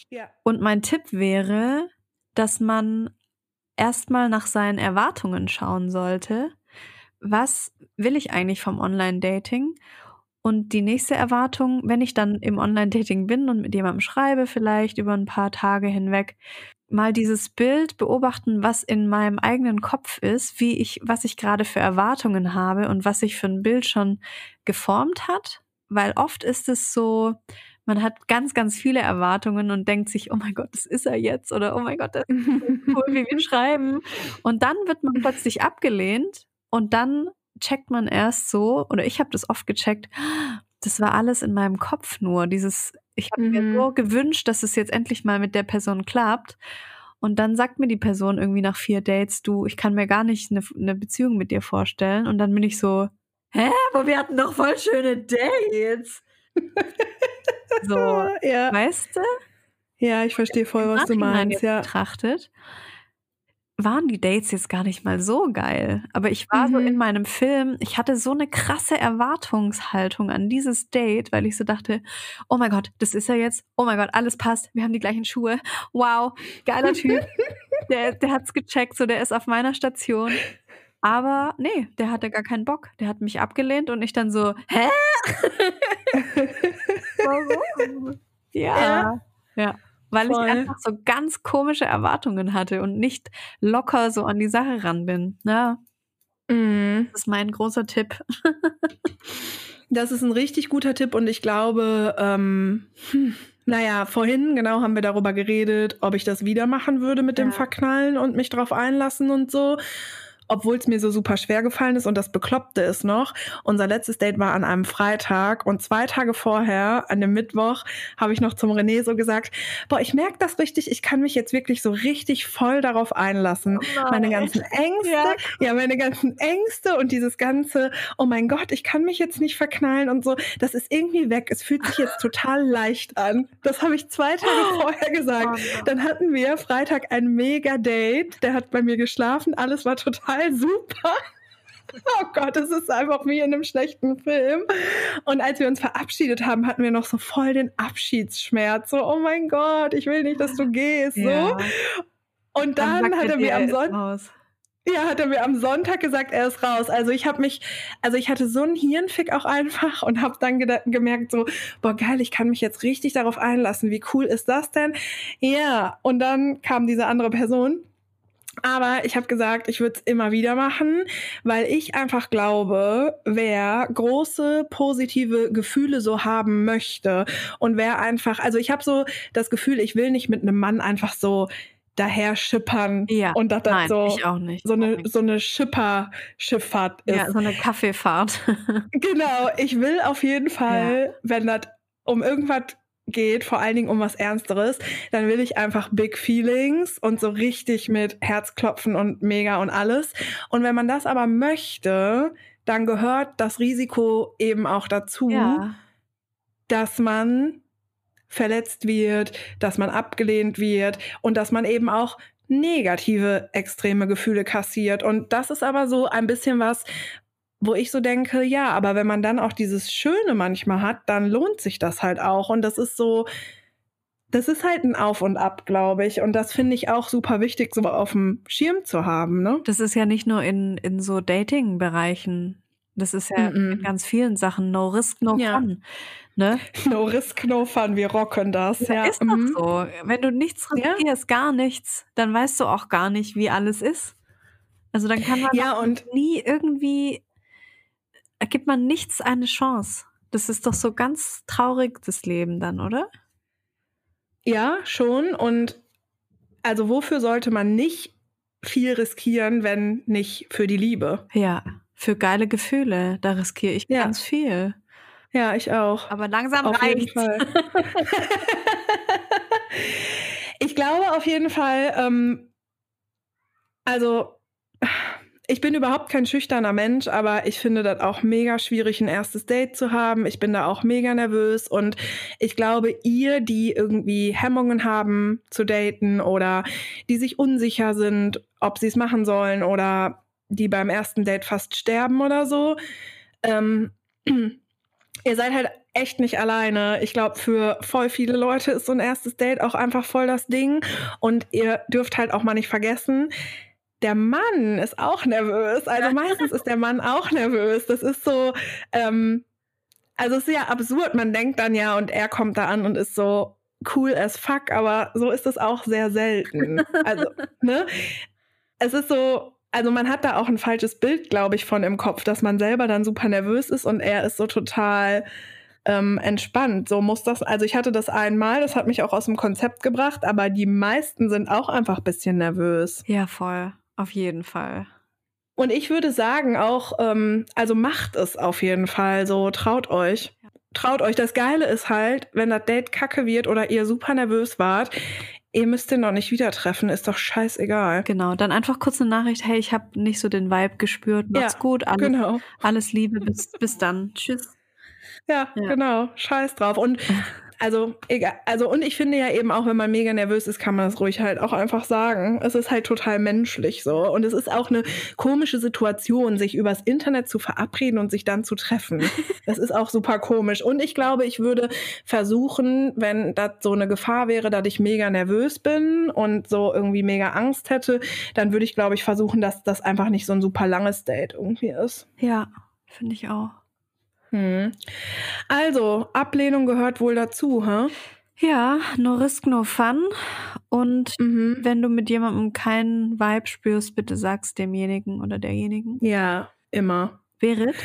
Ja. Und mein Tipp wäre, dass man erstmal nach seinen Erwartungen schauen sollte. Was will ich eigentlich vom Online-Dating? Und die nächste Erwartung, wenn ich dann im Online-Dating bin und mit jemandem schreibe, vielleicht über ein paar Tage hinweg, mal dieses Bild beobachten, was in meinem eigenen Kopf ist, wie ich, was ich gerade für Erwartungen habe und was sich für ein Bild schon geformt hat. Weil oft ist es so, man hat ganz, ganz viele Erwartungen und denkt sich, oh mein Gott, das ist er jetzt oder oh mein Gott, das ist cool, wie wir schreiben. Und dann wird man plötzlich abgelehnt und dann checkt man erst so, oder ich habe das oft gecheckt, das war alles in meinem Kopf nur. Dieses, ich habe mir Mhm. so gewünscht, dass es jetzt endlich mal mit der Person klappt. Und dann sagt mir die Person irgendwie nach vier Dates, du, ich kann mir gar nicht eine, eine Beziehung mit dir vorstellen. Und dann bin ich so, hä, aber wir hatten doch voll schöne Dates. so, ja. weißt du? ja, ich verstehe voll, was du meinst. Ja. betrachtet, waren die Dates jetzt gar nicht mal so geil. Aber ich war so Mhm. in meinem Film, ich hatte so eine krasse Erwartungshaltung an dieses Date, weil ich so dachte, oh mein Gott, das ist er jetzt. Oh mein Gott, alles passt. Wir haben die gleichen Schuhe. Wow, geiler Typ. der, der hat's gecheckt, so der ist auf meiner Station. Aber nee, der hatte gar keinen Bock. Der hat mich abgelehnt und ich dann so, hä? Warum? Ja. Ja. Ja. Weil Voll. ich einfach so ganz komische Erwartungen hatte und nicht locker so an die Sache ran bin. Ja, Mhm. das ist mein großer Tipp. Das ist ein richtig guter Tipp und ich glaube, ähm, hm, naja, vorhin genau haben wir darüber geredet, ob ich das wieder machen würde mit dem Ja. Verknallen und mich drauf einlassen und so. Obwohl es mir so super schwer gefallen ist und das Bekloppte ist noch. Unser letztes Date war an einem Freitag und zwei Tage vorher, an dem Mittwoch, habe ich noch zum René so gesagt, boah, ich merke das richtig, ich kann mich jetzt wirklich so richtig voll darauf einlassen. meine ganzen Ängste, Ja. ja. meine ganzen Ängste und dieses ganze, oh mein Gott, ich kann mich jetzt nicht verknallen und so, das ist irgendwie weg. Es fühlt sich jetzt total leicht an. Das habe ich zwei Tage vorher gesagt. Oh Dann hatten wir Freitag ein mega Date. Der hat bei mir geschlafen, alles war total super. Oh Gott, es ist einfach wie in einem schlechten Film. Und als wir uns verabschiedet haben, hatten wir noch so voll den Abschiedsschmerz. So, oh mein Gott, ich will nicht, dass du gehst. So. Ja. Und dann, sagt hat er mir am Sonntag ja, hat er mir am Sonntag gesagt, er ist raus. Also ich habe mich, also ich hatte so einen Hirnfick auch einfach und habe dann gemerkt so, boah geil, ich kann mich jetzt richtig darauf einlassen. Wie cool ist das denn? Ja, und dann kam diese andere Person. Aber ich habe gesagt, ich würde es immer wieder machen, weil ich einfach glaube, wer große positive Gefühle so haben möchte und wer einfach, also ich habe so das Gefühl, ich will nicht mit einem Mann einfach so daher schippern Ja, und dass das Nein, so so eine, so eine Schipper-Schifffahrt ist. ja, so eine Kaffeefahrt. Genau, ich will auf jeden Fall, wenn das um irgendwas geht, vor allen Dingen um was Ernsteres, dann will ich einfach Big Feelings und so richtig mit Herzklopfen und mega und alles. Und wenn man das aber möchte, dann gehört das Risiko eben auch dazu, ja. dass man verletzt wird, dass man abgelehnt wird und dass man eben auch negative extreme Gefühle kassiert. Und das ist aber so ein bisschen was, wo ich so denke, ja, aber wenn man dann auch dieses Schöne manchmal hat, dann lohnt sich das halt auch. Und das ist so, das ist halt ein Auf und Ab, glaube ich. Und das finde ich auch super wichtig, so auf dem Schirm zu haben, ne? Das ist ja nicht nur in, in so Dating-Bereichen. Das ist ja Mhm. in ganz vielen Sachen no risk, no Ja. fun. Ne? No risk, no fun, wir rocken das. Ja, Ja, ist doch mhm. so. Wenn du nichts Ja. riskierst, gar nichts, dann weißt du auch gar nicht, wie alles ist. Also dann kann man Ja, und nie irgendwie, gibt man nichts eine Chance. Das ist doch so ganz traurig, das Leben dann, oder? Ja, schon. Und also wofür sollte man nicht viel riskieren, wenn nicht für die Liebe? Ja, für geile Gefühle, da riskiere ich Ja. ganz viel. Ja, ich auch. Aber langsam Auf reicht's. Ich glaube auf jeden Fall, ähm, also ich bin überhaupt kein schüchterner Mensch, aber ich finde das auch mega schwierig, ein erstes Date zu haben. Ich bin da auch mega nervös und ich glaube, ihr, die irgendwie Hemmungen haben zu daten oder die sich unsicher sind, ob sie es machen sollen oder die beim ersten Date fast sterben oder so, ähm, ihr seid halt echt nicht alleine. Ich glaube, für voll viele Leute ist so ein erstes Date auch einfach voll das Ding. Und ihr dürft halt auch mal nicht vergessen, der Mann ist auch nervös. Also meistens ist der Mann auch nervös. Das ist so, ähm, also es ist ja absurd. Man denkt dann ja, und er kommt da an und ist so cool as fuck, aber so ist es auch sehr selten. Also, ne? Es ist so, also man hat da auch ein falsches Bild, glaube ich, von im Kopf, dass man selber dann super nervös ist und er ist so total ähm, entspannt. So muss das, also ich hatte das einmal, das hat mich auch aus dem Konzept gebracht, aber die meisten sind auch einfach ein bisschen nervös. Ja, voll. Auf jeden Fall. Und ich würde sagen auch, ähm, also macht es auf jeden Fall so, traut euch. Traut euch. Das Geile ist halt, wenn das Date kacke wird oder ihr super nervös wart, ihr müsst den noch nicht wieder treffen, ist doch scheißegal. Genau. Dann einfach kurz eine Nachricht, hey, ich habe nicht so den Vibe gespürt. Mach's Ja, gut, alles, Genau. alles Liebe, bis, bis dann. Tschüss. Ja, Ja. genau. Scheiß drauf. Und also, egal. Also, und ich finde ja eben auch, wenn man mega nervös ist, kann man das ruhig halt auch einfach sagen. Es ist halt total menschlich so. Und es ist auch eine komische Situation, sich übers Internet zu verabreden und sich dann zu treffen. Das ist auch super komisch. Und ich glaube, ich würde versuchen, wenn das so eine Gefahr wäre, dass ich mega nervös bin und so irgendwie mega Angst hätte, dann würde ich, glaube ich, versuchen, dass das einfach nicht so ein super langes Date irgendwie ist. Ja, finde ich auch. Hm. Also, Ablehnung gehört wohl dazu, hä? Ja, no risk, no fun. Und Mhm. wenn du mit jemandem keinen Vibe spürst, bitte sag's demjenigen oder derjenigen. Ja, immer. Berit,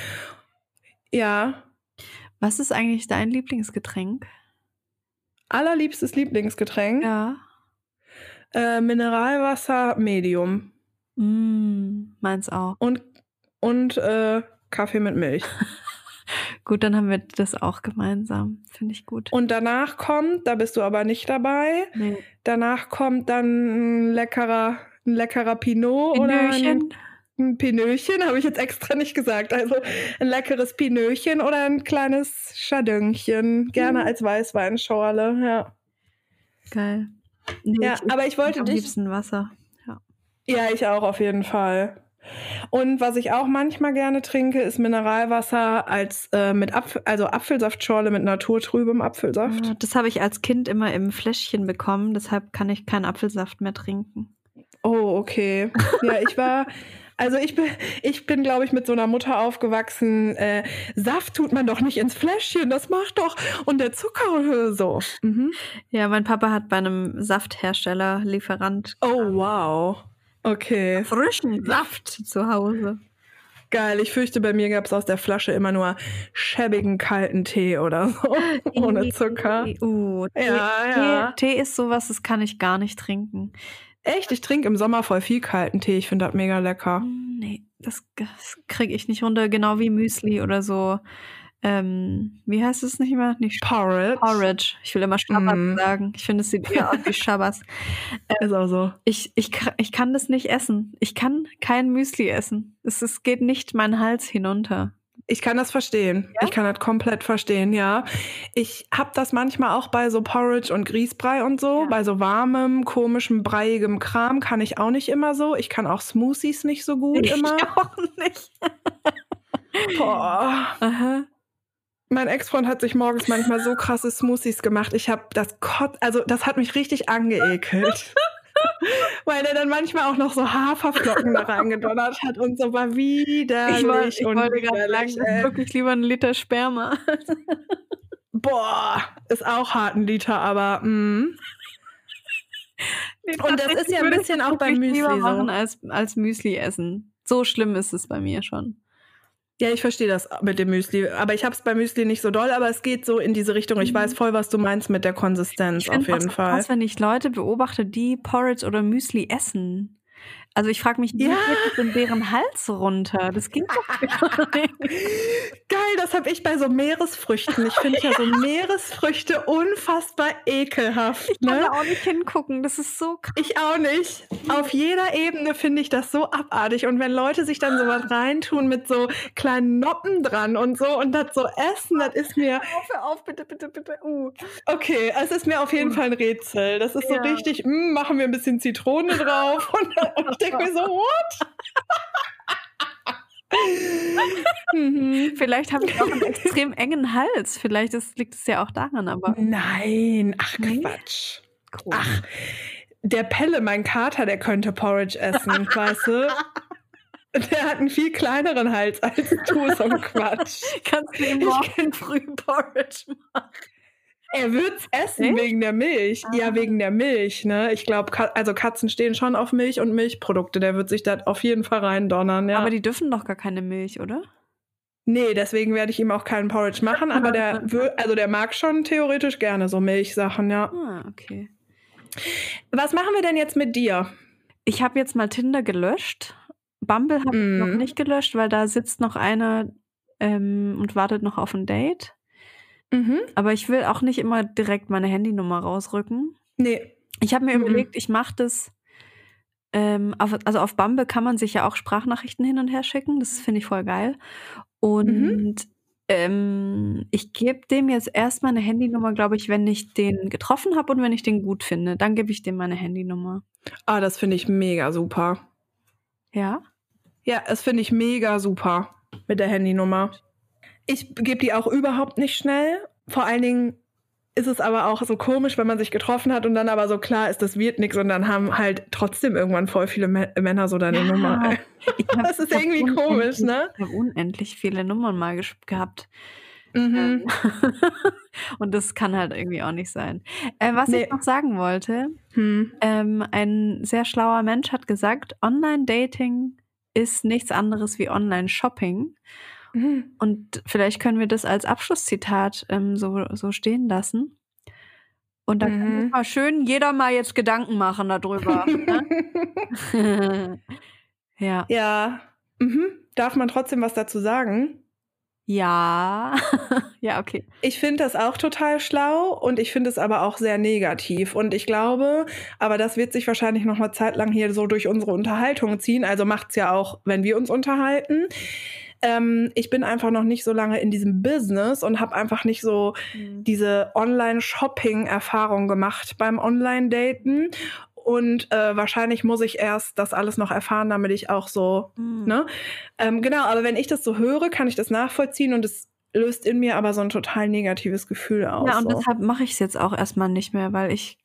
Ja, was ist eigentlich dein Lieblingsgetränk? allerliebstes Lieblingsgetränk. Ja. Äh, Mineralwasser Medium. Mm, meins auch. Und, und äh, Kaffee mit Milch. Gut, dann haben wir das auch gemeinsam. Finde ich gut. Und danach kommt, da bist du aber nicht dabei, Nee. danach kommt dann ein leckerer, ein leckerer Pinot oder ein, Pinöchen? ein Pinöchen, habe ich jetzt extra nicht gesagt. Also ein leckeres Pinöchen oder ein kleines Chardonnchen, gerne Mhm. als Weißweinschorle, ja. Geil. Nee, Ja, aber ich wollte am dich- liebsten Wasser. Ja, ich auch auf jeden Fall. Und was ich auch manchmal gerne trinke, ist Mineralwasser als äh, mit Apfel, also Apfelsaftschorle mit naturtrübem Apfelsaft. Das habe ich als Kind immer im Fläschchen bekommen, deshalb kann ich keinen Apfelsaft mehr trinken. Oh, okay. Ja, ich war, also ich bin, ich bin, glaube ich, mit so einer Mutter aufgewachsen. Äh, Saft tut man doch nicht ins Fläschchen, das macht doch. Und der Zucker so. Mhm. Ja, mein Papa hat bei einem Safthersteller, Lieferant, Oh, wow. Okay. frischen Saft zu Hause. Geil. Ich fürchte, bei mir gab es aus der Flasche immer nur schäbigen kalten Tee oder so. Ohne Zucker. Uh, Tee, Ja, ja. Tee, Tee ist sowas, das kann ich gar nicht trinken. Echt, ich trinke im Sommer voll viel kalten Tee. Ich finde das mega lecker. Nee, das, das kriege ich nicht runter, genau wie Müsli oder so. Ähm, wie heißt es nicht mehr? Nicht Porridge. Porridge. Ich will immer Schabbat Mm. sagen. Ich finde, es sieht eher aus wie Schabbas. Ist auch so. Ich, ich, ich kann das nicht essen. Ich kann kein Müsli essen. Es, es geht nicht meinen Hals hinunter. Ich kann das verstehen. Ja? Ich kann das komplett verstehen, ja. Ich habe das manchmal auch bei so Porridge und Grießbrei und so. Ja. Bei so warmem, komischem, breiigem Kram kann ich auch nicht immer so. Ich kann auch Smoothies nicht so gut immer. Ich auch nicht. Boah. Aha. Mein Ex-Freund hat sich morgens manchmal so krasse Smoothies gemacht. Ich habe das Kotz, also das hat mich richtig angeekelt. Weil er dann manchmal auch noch so Haferflocken da reingedonnert hat und so war widerlich Ich, wollte- ich und wollte gerade sagen, wirklich lieber ein Liter Sperma. Boah, ist auch hart ein Liter, aber mm. Und das ist ja ein bisschen auch beim wirklich lieber Müsli so. machen als, als Müsli essen. So schlimm ist es bei mir schon. Ja, ich verstehe das mit dem Müsli. Aber ich habe es bei Müsli nicht so doll, aber es geht so in diese Richtung. Ich mhm. weiß voll, was du meinst mit der Konsistenz, auf jeden Fall. Krass, wenn ich Leute beobachte, die Porridge oder Müsli essen. Also ich frage mich, wie ja. geht in deren Hals runter? Das geht doch nicht. Geil, das habe ich bei so Meeresfrüchten. Ich finde ja. ja so Meeresfrüchte unfassbar ekelhaft. Ich kann ne? da auch nicht hingucken. Das ist so krass. Ich auch nicht. Auf jeder Ebene finde ich das so abartig. Und wenn Leute sich dann so was reintun mit so kleinen Noppen dran und so und das so essen, das ist mir. Auf, hör auf, bitte, bitte, bitte. Uh. Okay, es ist mir auf jeden uh. Fall ein Rätsel. Das ist ja. so richtig, mh, hm, machen wir ein bisschen Zitrone drauf und, und denke mir so, what? mhm. Vielleicht habe ich auch einen extrem engen Hals. Vielleicht ist, liegt es ja auch daran, aber. Nein, ach Quatsch. Cool. Ach, der Pelle, mein Kater, der könnte Porridge essen, weißt du? Der hat einen viel kleineren Hals als du, so ein Quatsch. Kannst du ihm morgen früh Porridge machen? Er wird's essen Echt? wegen der Milch. Ah. Ja, wegen der Milch, ne? Ich glaube, also Katzen stehen schon auf Milch und Milchprodukte. Der wird sich da auf jeden Fall reindonnern, ja. Aber die dürfen doch gar keine Milch, oder? Nee, deswegen werde ich ihm auch keinen Porridge machen, aber der also der mag schon theoretisch gerne so Milchsachen, ja. Ah, okay. Was machen wir denn jetzt mit dir? Ich habe jetzt mal Tinder gelöscht. Bumble habe mm. ich noch mhm. nicht gelöscht, weil da sitzt noch einer ähm, und wartet noch auf ein Date. Mhm. Aber ich will auch nicht immer direkt meine Handynummer rausrücken. Nee. Ich habe mir mhm. überlegt, ich mache das. Ähm, auf, also auf Bumble kann man sich ja auch Sprachnachrichten hin und her schicken. Das finde ich voll geil. Und mhm. ähm, ich gebe dem jetzt erst meine Handynummer, glaube ich, wenn ich den getroffen habe und wenn ich den gut finde. Dann gebe ich dem meine Handynummer. Ah, das finde ich mega super. Ja? Ja, das finde ich mega super mit der Handynummer. Ich gebe die auch überhaupt nicht schnell. Vor allen Dingen ist es aber auch so komisch, wenn man sich getroffen hat und dann aber so klar ist, das wird nichts und dann haben halt trotzdem irgendwann voll viele Männer so deine ja, Nummer. Hab, das ist irgendwie komisch, ne? Ich habe unendlich viele Nummern mal gehabt. Mhm. Ähm, und das kann halt irgendwie auch nicht sein. Äh, was nee. ich noch sagen wollte, hm. ähm, ein sehr schlauer Mensch hat gesagt, Online-Dating ist nichts anderes wie Online-Shopping. Mhm. Und vielleicht können wir das als Abschlusszitat ähm, so, so stehen lassen. Und dann mhm. kann mal schön jeder mal jetzt Gedanken machen darüber. ne? ja. Ja. Mhm. Darf man trotzdem was dazu sagen? Ja, ja, okay. Ich finde das auch total schlau und ich finde es aber auch sehr negativ. Und ich glaube, aber das wird sich wahrscheinlich noch mal zeitlang hier so durch unsere Unterhaltung ziehen. Also macht es ja auch, wenn wir uns unterhalten ähm, ich bin einfach noch nicht so lange in diesem Business und habe einfach nicht so mhm. diese Online-Shopping-Erfahrung gemacht beim Online-Daten. Und äh, wahrscheinlich muss ich erst das alles noch erfahren, damit ich auch so, mhm. ne? Ähm, genau, aber wenn ich das so höre, kann ich das nachvollziehen und es löst in mir aber so ein total negatives Gefühl aus. Ja, und so. deshalb mache ich es jetzt auch erstmal nicht mehr, weil ich,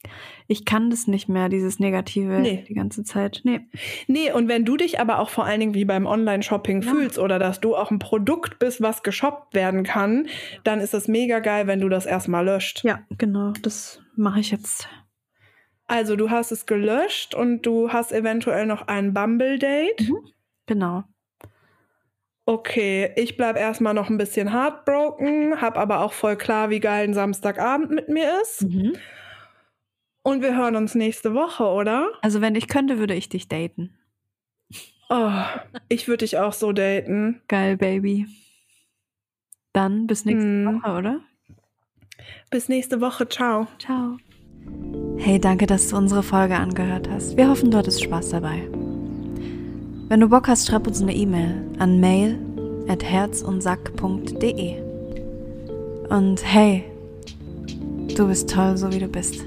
ich kann das nicht mehr, dieses Negative nee. die ganze Zeit. Nee. Nee, und wenn du dich aber auch vor allen Dingen wie beim Online-Shopping ja. fühlst oder dass du auch ein Produkt bist, was geshoppt werden kann, dann ist es mega geil, wenn du das erstmal löscht. Ja, genau, das mache ich jetzt. Also du hast es gelöscht und du hast eventuell noch ein Bumble-Date. Mhm. Genau. Okay, ich bleib erstmal noch ein bisschen heartbroken, hab aber auch voll klar, wie geil ein Samstagabend mit mir ist. Mhm. Und wir hören uns nächste Woche, oder? Also, wenn ich könnte, würde ich dich daten. Oh, ich würde dich auch so daten. Geil, Baby. Dann bis nächste hm. Woche, oder? Bis nächste Woche. Ciao. Ciao. Hey, danke, dass du unsere Folge angehört hast. Wir hoffen, du hattest Spaß dabei. Wenn du Bock hast, schreib uns eine E-Mail an mail at herzundsack.de. Und hey, du bist toll, so wie du bist.